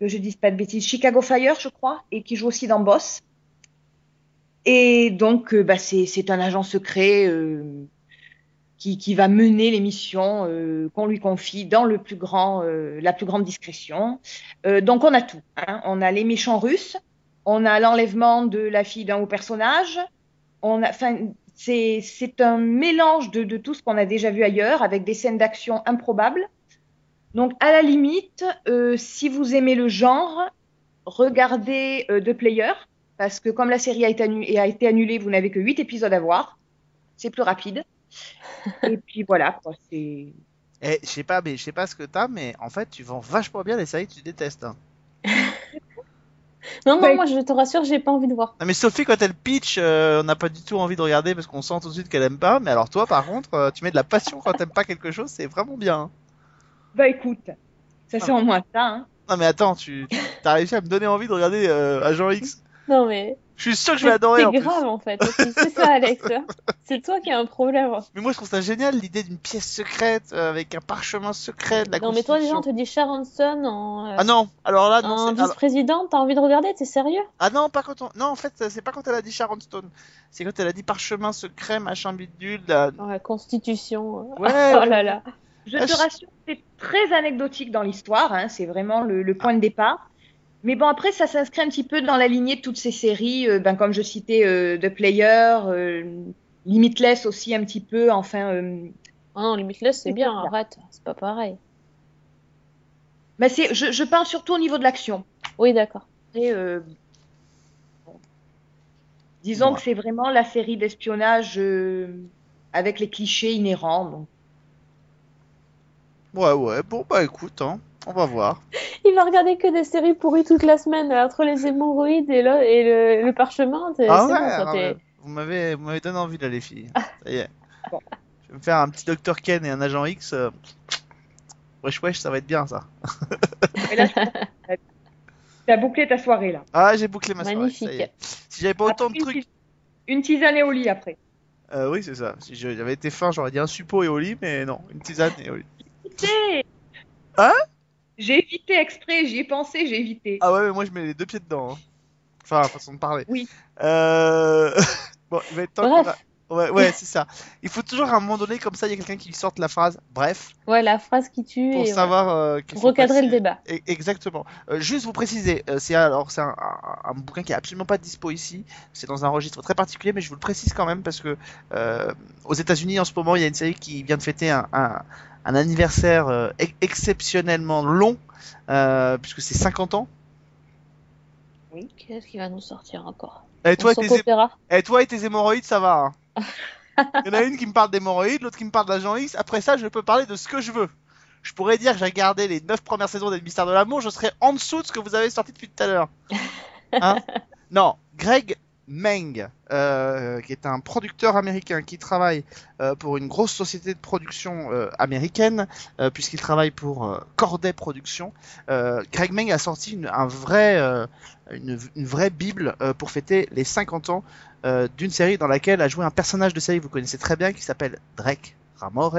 que je dise pas de bêtises, Chicago Fire, je crois, et qui joue aussi dans Boss. Et donc, euh, bah, c'est un agent secret euh, qui, qui va mener les missions euh, qu'on lui confie dans le plus grand, euh, la plus grande discrétion. Euh, donc, on a tout. Hein. On a les méchants russes, on a l'enlèvement de la fille d'un haut personnage. On a, c'est un mélange de, de tout ce qu'on a déjà vu ailleurs, avec des scènes d'action improbables. Donc, à la limite, euh, si vous aimez le genre, regardez euh, The Player, parce que comme la série a été, annu- a été annulée, vous n'avez que 8 épisodes à voir. C'est plus rapide. (laughs) Et puis voilà, c'est. Eh, je sais pas, mais je sais pas ce que t'as, mais en fait, tu vends vachement bien les séries que tu détestes. hein. (laughs) Non, non, Ouais. moi je te rassure, j'ai pas envie de voir. Non, mais Sophie, quand elle pitch, euh, on n'a pas du tout envie de regarder parce qu'on sent tout de suite qu'elle aime pas. Mais alors toi, par contre, euh, tu mets de la passion quand t'aimes pas quelque chose, c'est vraiment bien. hein. Bah écoute, ça c'est Ah. en moins ça. Hein. Non, mais attends, tu t'as réussi à me donner envie de regarder euh, Agent X? Non, mais Je suis sûr que je vais adorer c'est plus. grave en fait. C'est ça, Alex. (laughs) C'est toi qui as un problème. Mais moi, je trouve ça génial l'idée d'une pièce secrète euh, avec un parchemin secret de la Non, mais toi, déjà, on te dit Sharon Stone en, euh, Ah non, alors là, non, en vice-présidente, t'as envie de regarder T'es sérieux? Ah non, pas quand on... Non, en fait, c'est pas quand elle a dit Sharon Stone. C'est quand elle a dit parchemin secret, machin bidule. Dans la Constitution. Ouais, (laughs) Oh là là. Je te rassure, c'est très anecdotique dans l'histoire, hein, c'est vraiment le, le point de départ. Mais bon, après, ça s'inscrit un petit peu dans la lignée de toutes ces séries, euh, ben, comme je citais euh, The Player, euh, Limitless aussi un petit peu, enfin. Ah non, Limitless, c'est bien, bien. arrête. C'est pas pareil. c'est, je, je parle surtout au niveau de l'action. Oui, d'accord. Bon. Disons Ouais. que c'est vraiment la série d'espionnage avec les clichés inhérents. donc. Ouais, ouais, bon, bah écoute, hein, on va voir. (laughs) Il va regarder que des séries pourries toute la semaine euh, entre les hémorroïdes et le, et le, le parchemin. Ah c'est ouais, bon, toi, ah ouais. vous m'avez vous m'avez donné envie là, les filles. Ça y est. (laughs) Bon. Je vais me faire un petit Dr Ken et un Agent X. euh, Wesh, wesh, ça va être bien ça. Mais là, tu (laughs) as bouclé ta soirée là. Ah, j'ai bouclé ma soirée. Magnifique. ça y est. Si j'avais pas autant de trucs. Une tisane et au lit après. Euh, oui, c'est ça. Si j'avais été fin, j'aurais dit un suppo et au lit, mais non, une tisane et au lit. Évité. Hein? J'ai évité exprès, j'y ai pensé, j'ai évité. Ah ouais, mais moi je mets les deux pieds dedans. hein. Enfin, façon de parler. Oui. Euh... (laughs) bon, il va être temps Bref. qu'on a- Ouais, ouais, c'est ça. Il faut toujours à un moment donné, comme ça, il y a quelqu'un qui sorte la phrase. Bref, Ouais, la phrase qui tue pour et savoir. euh, pour faut recadrer le débat. E- Exactement. Euh, juste vous préciser, euh, c'est alors c'est un, un- un bouquin qui est absolument pas dispo ici. C'est dans un registre très particulier, mais je vous le précise quand même parce que euh, aux États-Unis en ce moment, il y a une série qui vient de fêter un, un, un anniversaire euh, ex- exceptionnellement long, euh, puisque c'est 50 ans. Qu'est-ce qui va nous sortir encore? Toi, tes, et toi et tes hémorroïdes, ça va. hein? (laughs) Il y en a une qui me parle d'hémorroïdes, l'autre qui me parle d'agent X. Après ça, je peux parler de ce que je veux. Je pourrais dire que j'ai regardé les 9 premières saisons des Mystères de l'amour, je serais en dessous de ce que vous avez sorti depuis tout à l'heure. Hein? Non, Greg Meng, euh, qui est un producteur américain qui travaille euh, pour une grosse société de production euh, américaine, puisqu'il travaille pour Corday Productions. Greg Meng a sorti une, une, une vraie bible pour fêter les 50 ans d'une série dans laquelle a joué un personnage de série que vous connaissez très bien qui s'appelle Drake Ramore.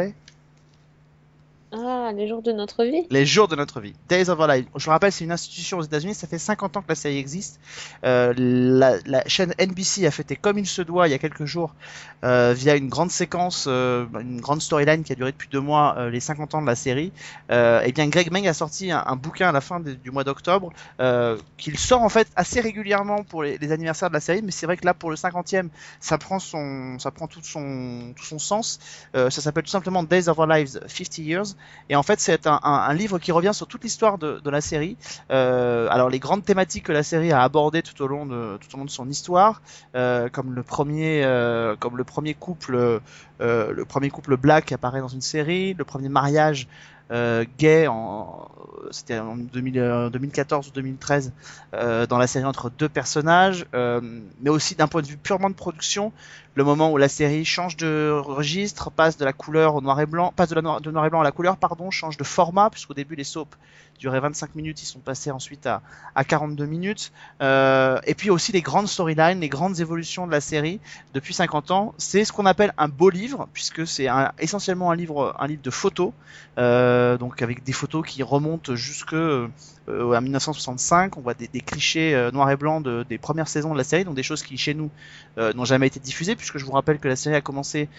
Ah, les jours de notre vie. Les jours de notre vie. Days of Our Lives. Je vous rappelle, c'est une institution aux États-Unis. Ça fait 50 ans que la série existe. Euh, la, la chaîne NBC a fêté comme il se doit il y a quelques jours euh, via une grande séquence, euh, une grande storyline qui a duré depuis deux mois, euh, les 50 ans de la série. Euh, et bien, Greg Meng a sorti un, bouquin à la fin du mois d'octobre euh, qu'il sort en fait assez régulièrement pour les, les anniversaires de la série. Mais c'est vrai que là, pour le 50e, ça prend son, ça prend tout son, tout son sens. Ça s'appelle tout simplement Days of Our Lives 50 Years. Et en fait, c'est un, livre qui revient sur toute l'histoire de, la série. Euh, alors, les grandes thématiques que la série a abordées tout au long de, son histoire, euh, comme le premier, euh, comme le premier couple, le premier couple black qui apparaît dans une série, le premier mariage euh, gay en c'était en 2000, euh, 2014 ou 2013 euh, dans la série entre deux personnages euh, mais aussi d'un point de vue purement de production le moment où la série change de registre passe de la couleur au noir et blanc passe de la noir, de noir et blanc à la couleur pardon change de format puisqu'au début les soaps duraient 25 minutes ils sont passés ensuite à, à 42 minutes euh, et puis aussi les grandes storylines les grandes évolutions de la série depuis 50 ans. C'est ce qu'on appelle un beau livre puisque c'est essentiellement un livre un livre de photos euh, donc avec des photos qui remontent jusque euh, à 1965. On voit des, clichés euh, noirs et blancs de- des premières saisons de la série, donc des choses qui chez nous euh, n'ont jamais été diffusées, puisque je vous rappelle que la série a commencé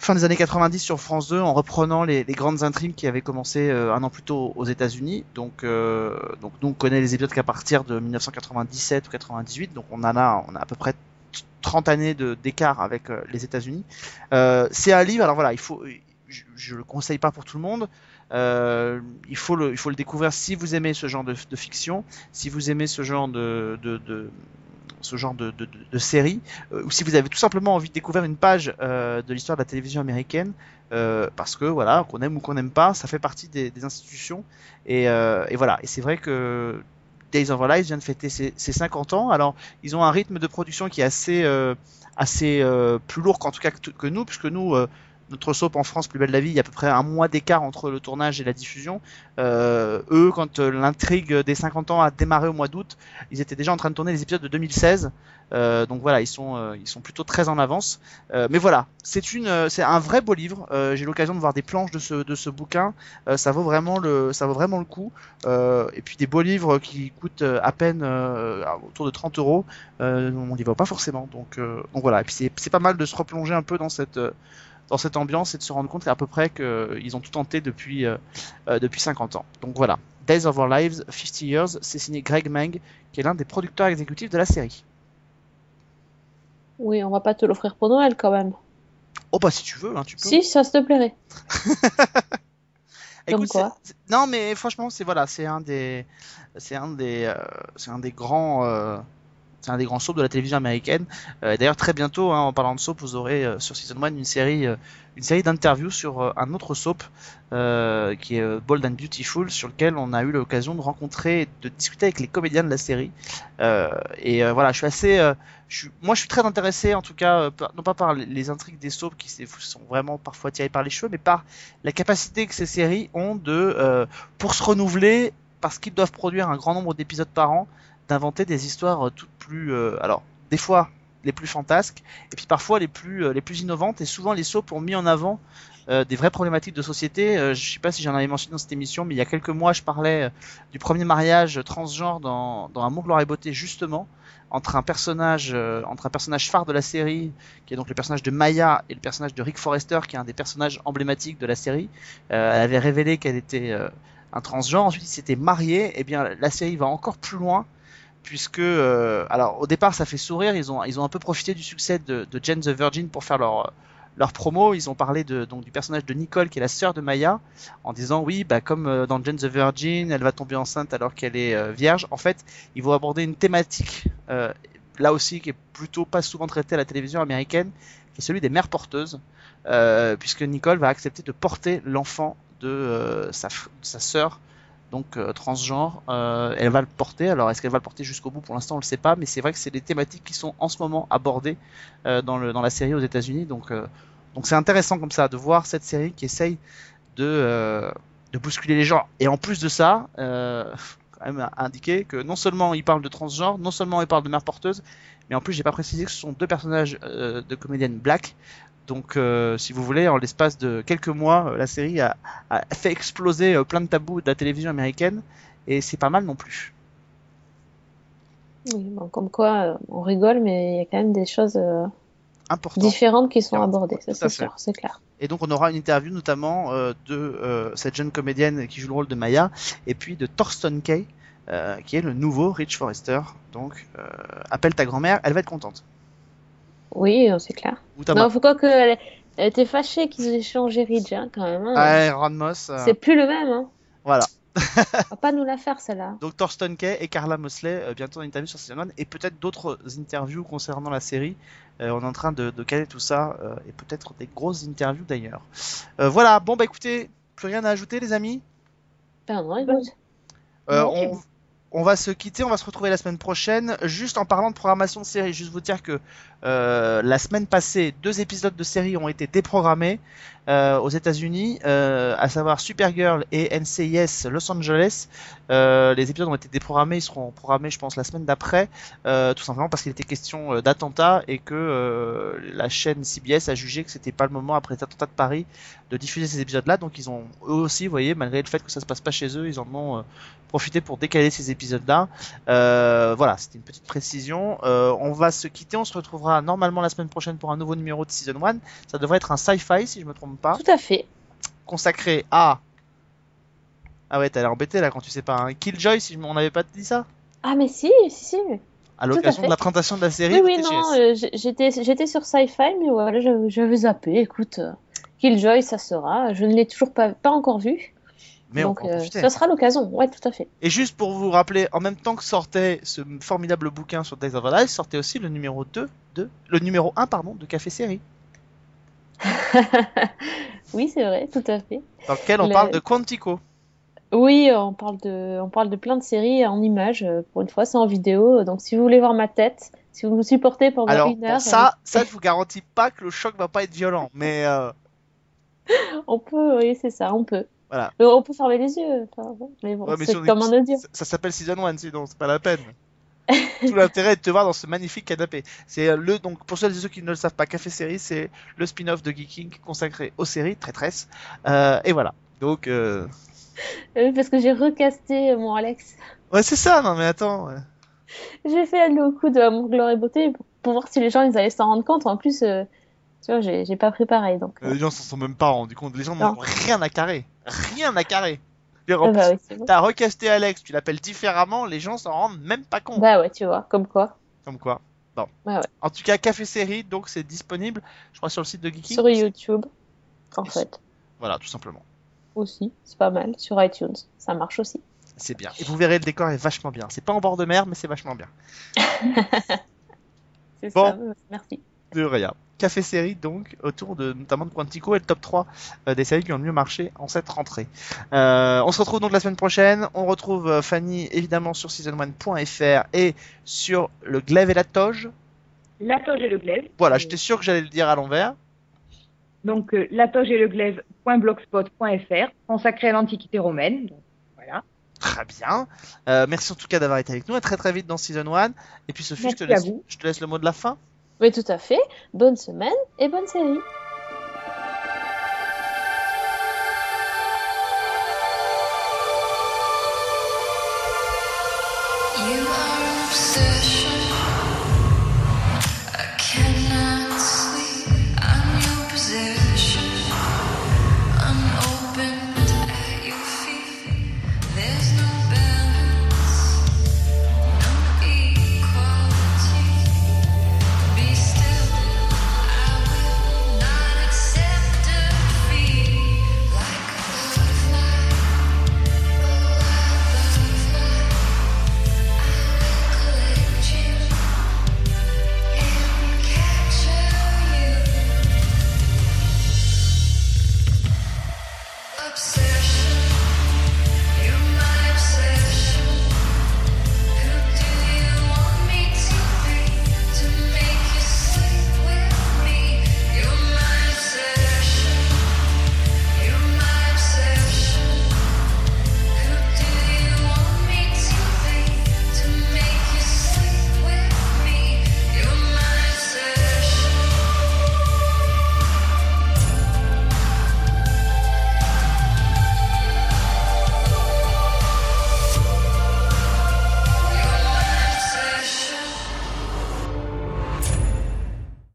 fin des années 90 sur France 2 en reprenant les, grandes intrigues qui avaient commencé euh, un an plus tôt aux États-Unis. Donc, euh, donc nous on connaît les épisodes qu'à partir de 1997 ou 98, donc on a, on a à peu près 30 années d'écart avec euh, les États-Unis. Euh, c'est un livre, alors voilà, il faut, je, je le conseille pas pour tout le monde. Euh, il faut le, il faut le découvrir si vous aimez ce genre de, fiction, si vous aimez ce genre de, de, ce genre de, série, euh, ou si vous avez tout simplement envie de découvrir une page euh, de l'histoire de la télévision américaine, parce que voilà, qu'on aime ou qu'on n'aime pas, ça fait partie des, institutions, et, voilà. Et c'est vrai que Days of Our Lives vient de fêter ses, ses 50 ans. Alors, ils ont un rythme de production qui est assez, assez plus lourd qu'en tout cas que, nous, puisque nous, notre soap en France, Plus belle la vie, il y a à peu près un mois d'écart entre le tournage et la diffusion. Euh, eux, quand euh, l'intrigue des 50 ans a démarré au mois d'août, ils étaient déjà en train de tourner les épisodes de 2016. Euh, donc voilà, ils sont, euh, ils sont plutôt très en avance. Euh, mais voilà, c'est une, euh, c'est un vrai beau livre. J'ai l'occasion de voir des planches de ce, de ce bouquin. Ça vaut vraiment le, ça vaut vraiment le coup. Et puis des beaux livres qui coûtent à peine autour de 30 euros. On n'y va pas forcément. Donc, donc voilà. Et puis c'est, pas mal de se replonger un peu dans cette, dans cette ambiance et de se rendre compte à peu près qu'ils ont tout tenté depuis, euh, euh, depuis 50 ans. Donc voilà. Days of Our Lives, 50 Years, c'est signé Greg Meng, qui est l'un des producteurs exécutifs de la série. Oui, on va pas te l'offrir pour Noël quand même. Oh bah si tu veux, hein, tu peux. Si, ça se te plairait. (laughs) Comme Écoute, quoi. non mais franchement c'est voilà, c'est un des, c'est un des, euh, c'est un des grands, euh, c'est un des grands soaps de la télévision américaine. Euh, D'ailleurs très bientôt, hein, en parlant de soap, vous aurez euh, sur Season 1 une série, euh, série d'interviews sur euh, un autre soap qui est Bold and Beautiful, sur lequel on a eu l'occasion de rencontrer, et de discuter avec les comédiens de la série. Et voilà, je suis assez, je moi je suis très intéressé en tout cas, non pas par les- intrigues des soaps qui sont vraiment parfois tirées par les cheveux, mais par la capacité que ces séries ont de, pour se renouveler, parce qu'ils doivent produire un grand nombre d'épisodes par an, d'inventer des histoires toutes plus, euh, alors des fois les plus fantasques, et puis parfois les plus, euh, les plus innovantes, et souvent les soaps ont mis en avant euh, des vraies problématiques de société. Je sais pas si j'en avais mentionné dans cette émission, mais il y a quelques mois, je parlais du premier mariage transgenre dans, dans Amour, gloire et beauté, justement, entre un personnage, entre un personnage phare de la série, qui est donc le personnage de Maya, et le personnage de Rick Forrester, qui est un des personnages emblématiques de la série. Elle avait révélé qu'elle était un transgenre, ensuite il s'était marié, et bien la série va encore plus loin puisque euh, alors au départ ça fait sourire. Ils ont ils ont un peu profité du succès de, de Jane the Virgin pour faire leur leur promo. Ils ont parlé de donc du personnage de Nicole qui est la sœur de Maya en disant oui bah comme euh, dans Jane the Virgin elle va tomber enceinte alors qu'elle est euh, vierge. En fait ils vont aborder une thématique là aussi qui est plutôt pas souvent traitée à la télévision américaine qui est celui des mères porteuses puisque Nicole va accepter de porter l'enfant de sa f- sa sœur donc euh, transgenre, euh, elle va le porter. Alors est-ce qu'elle va le porter jusqu'au bout? Pour l'instant, on le sait pas, mais c'est vrai que c'est des thématiques qui sont en ce moment abordées euh, dans la série aux États-Unis. Donc c'est intéressant comme ça de voir cette série qui essaye de bousculer les genres. Et en plus de ça, quand même indiquer que non seulement il parle de transgenre, non seulement il parle de mère porteuse, mais en plus j'ai pas précisé que ce sont deux personnages de comédiennes black. Donc, euh, si vous voulez, en l'espace de quelques mois, euh, la série a, a fait exploser euh, plein de tabous de la télévision américaine, et c'est pas mal non plus. Oui, bon, comme quoi, on rigole, mais il y a quand même des choses Important. différentes qui sont abordées, ça c'est sûr, c'est clair. Et donc, on aura une interview notamment euh, de euh, cette jeune comédienne qui joue le rôle de Maya, et puis de Thorsten Kay, euh, qui est le nouveau Rich Forrester. Donc, appelle ta grand-mère, elle va être contente. Oui, euh, c'est clair. Non, faut quoi que était fâchée qu'ils aient changé Ridge, hein, quand même. hein. Ouais, Ron Moss. euh, C'est plus le même, hein. Voilà. (laughs) On va pas nous la faire, celle-là. Donc Thorsten Kay et Carla Mosley, euh, bientôt en interview sur Season 1, et peut-être d'autres interviews concernant la série. Euh, on est en train de, de caler tout ça, euh, et peut-être des grosses interviews d'ailleurs. Euh, voilà, bon bah écoutez, plus rien à ajouter les amis? Non, écoute. Non, c'est on, on va se quitter, on va se retrouver la semaine prochaine. Juste en parlant de programmation de série, juste vous dire que euh, la semaine passée, deux épisodes de série ont été déprogrammés aux États-Unis, euh, à savoir Supergirl et NCIS Los Angeles. Euh, les épisodes ont été déprogrammés, ils seront programmés, je pense, la semaine d'après, euh, tout simplement parce qu'il était question euh, d'attentat et que euh, la chaîne CBS a jugé que c'était pas le moment après les attentats de Paris de diffuser ces épisodes-là. Donc ils ont eux aussi, vous voyez, malgré le fait que ça se passe pas chez eux, ils en ont euh, profité pour décaler ces épisodes-là. Euh, voilà, c'était une petite précision. Euh, on va se quitter, on se retrouvera normalement la semaine prochaine pour un nouveau numéro de Season 1. Ça devrait être un sci-fi, si je me trompe pas, Tout à fait. consacré à... Ah ouais, t'as l'air embêté là quand tu sais pas. Hein. Killjoy, si je- on n'avait pas dit ça Ah, mais si, si, si. À l'occasion de la présentation de la série Oui, oui, TGS. non, euh, j'étais, j'étais sur Sci-Fi, mais voilà, j'avais, zappé. Écoute, euh, Killjoy, ça sera. Je ne l'ai toujours pas, pas encore vu. Mais donc, euh, ça sera l'occasion. Ouais, tout à fait. Et juste pour vous rappeler, en même temps que sortait ce formidable bouquin sur Days of Our sortait aussi le numéro 2 de... Le numéro 1, pardon, de Café Série. (laughs) oui, c'est vrai, tout à fait. Dans lequel on Le- parle de Quantico. Oui, on parle de, on parle de plein de séries en images. euh, Pour une fois, c'est en vidéo. Donc, si vous voulez voir ma tête, si vous me supportez pendant Alors, une bon, heure, ça, ça, je vous garantis pas que le choc va pas être violent, mais euh, euh, (laughs) on peut, oui, c'est ça, on peut. Voilà. Euh, On peut fermer les yeux. enfin, mais bon, Ouais, c'est comme un audio. ça, ça s'appelle Season 1, sinon c'est pas la peine. (laughs) Tout l'intérêt est de te voir dans ce magnifique canapé. C'est euh, le donc pour celles et ceux qui ne le savent pas, Café Série, c'est le spin-off de Geeking consacré aux séries, traîtresse. Euh, et voilà. Donc euh... Euh, Parce que j'ai recasté mon Alex. ouais, c'est ça. Non mais attends. ouais. J'ai fait le coup de Amour, Gloire et Beauté pour, pour voir si les gens ils allaient s'en rendre compte. En plus, euh, tu vois, j'ai pas préparé. Donc, Les gens s'en sont même pas rendus compte. Les gens Non. n'ont rien à carrer. Rien à carrer. Euh, en bah, oui. T'as recasté Alex, tu l'appelles différemment, les gens s'en rendent même pas compte. Bah ouais, tu vois, comme quoi. Comme quoi. Bon. Ouais, ouais. En tout cas, Café Série, donc c'est disponible, je crois, sur le site de Geeking. Sur YouTube, en Et fait, Voilà, tout simplement. aussi, c'est pas mal. Sur iTunes, ça marche aussi. C'est bien. Et vous verrez, le décor est vachement bien. C'est pas en bord de mer, mais c'est vachement bien. (laughs) C'est Bon. ça, euh, merci. De rien. Café Série, donc, autour de notamment de Quantico et le top 3 euh, des séries qui ont le mieux marché en cette rentrée. Euh, on se retrouve donc la semaine prochaine. On retrouve euh, Fanny, évidemment, sur season1.fr et sur le glaive et la toge. La toge et le glaive. Voilà, j'étais sûr que j'allais le dire à l'envers. Donc, la toge et le glaive.blogspot.fr, consacré à l'Antiquité romaine. Donc, voilà. Très bien. Merci en tout cas d'avoir été avec nous. À très très vite dans Season 1. Et puis Sophie, je te, laisse, je te laisse le mot de la fin. Oui, tout à fait. Bonne semaine et bonne série.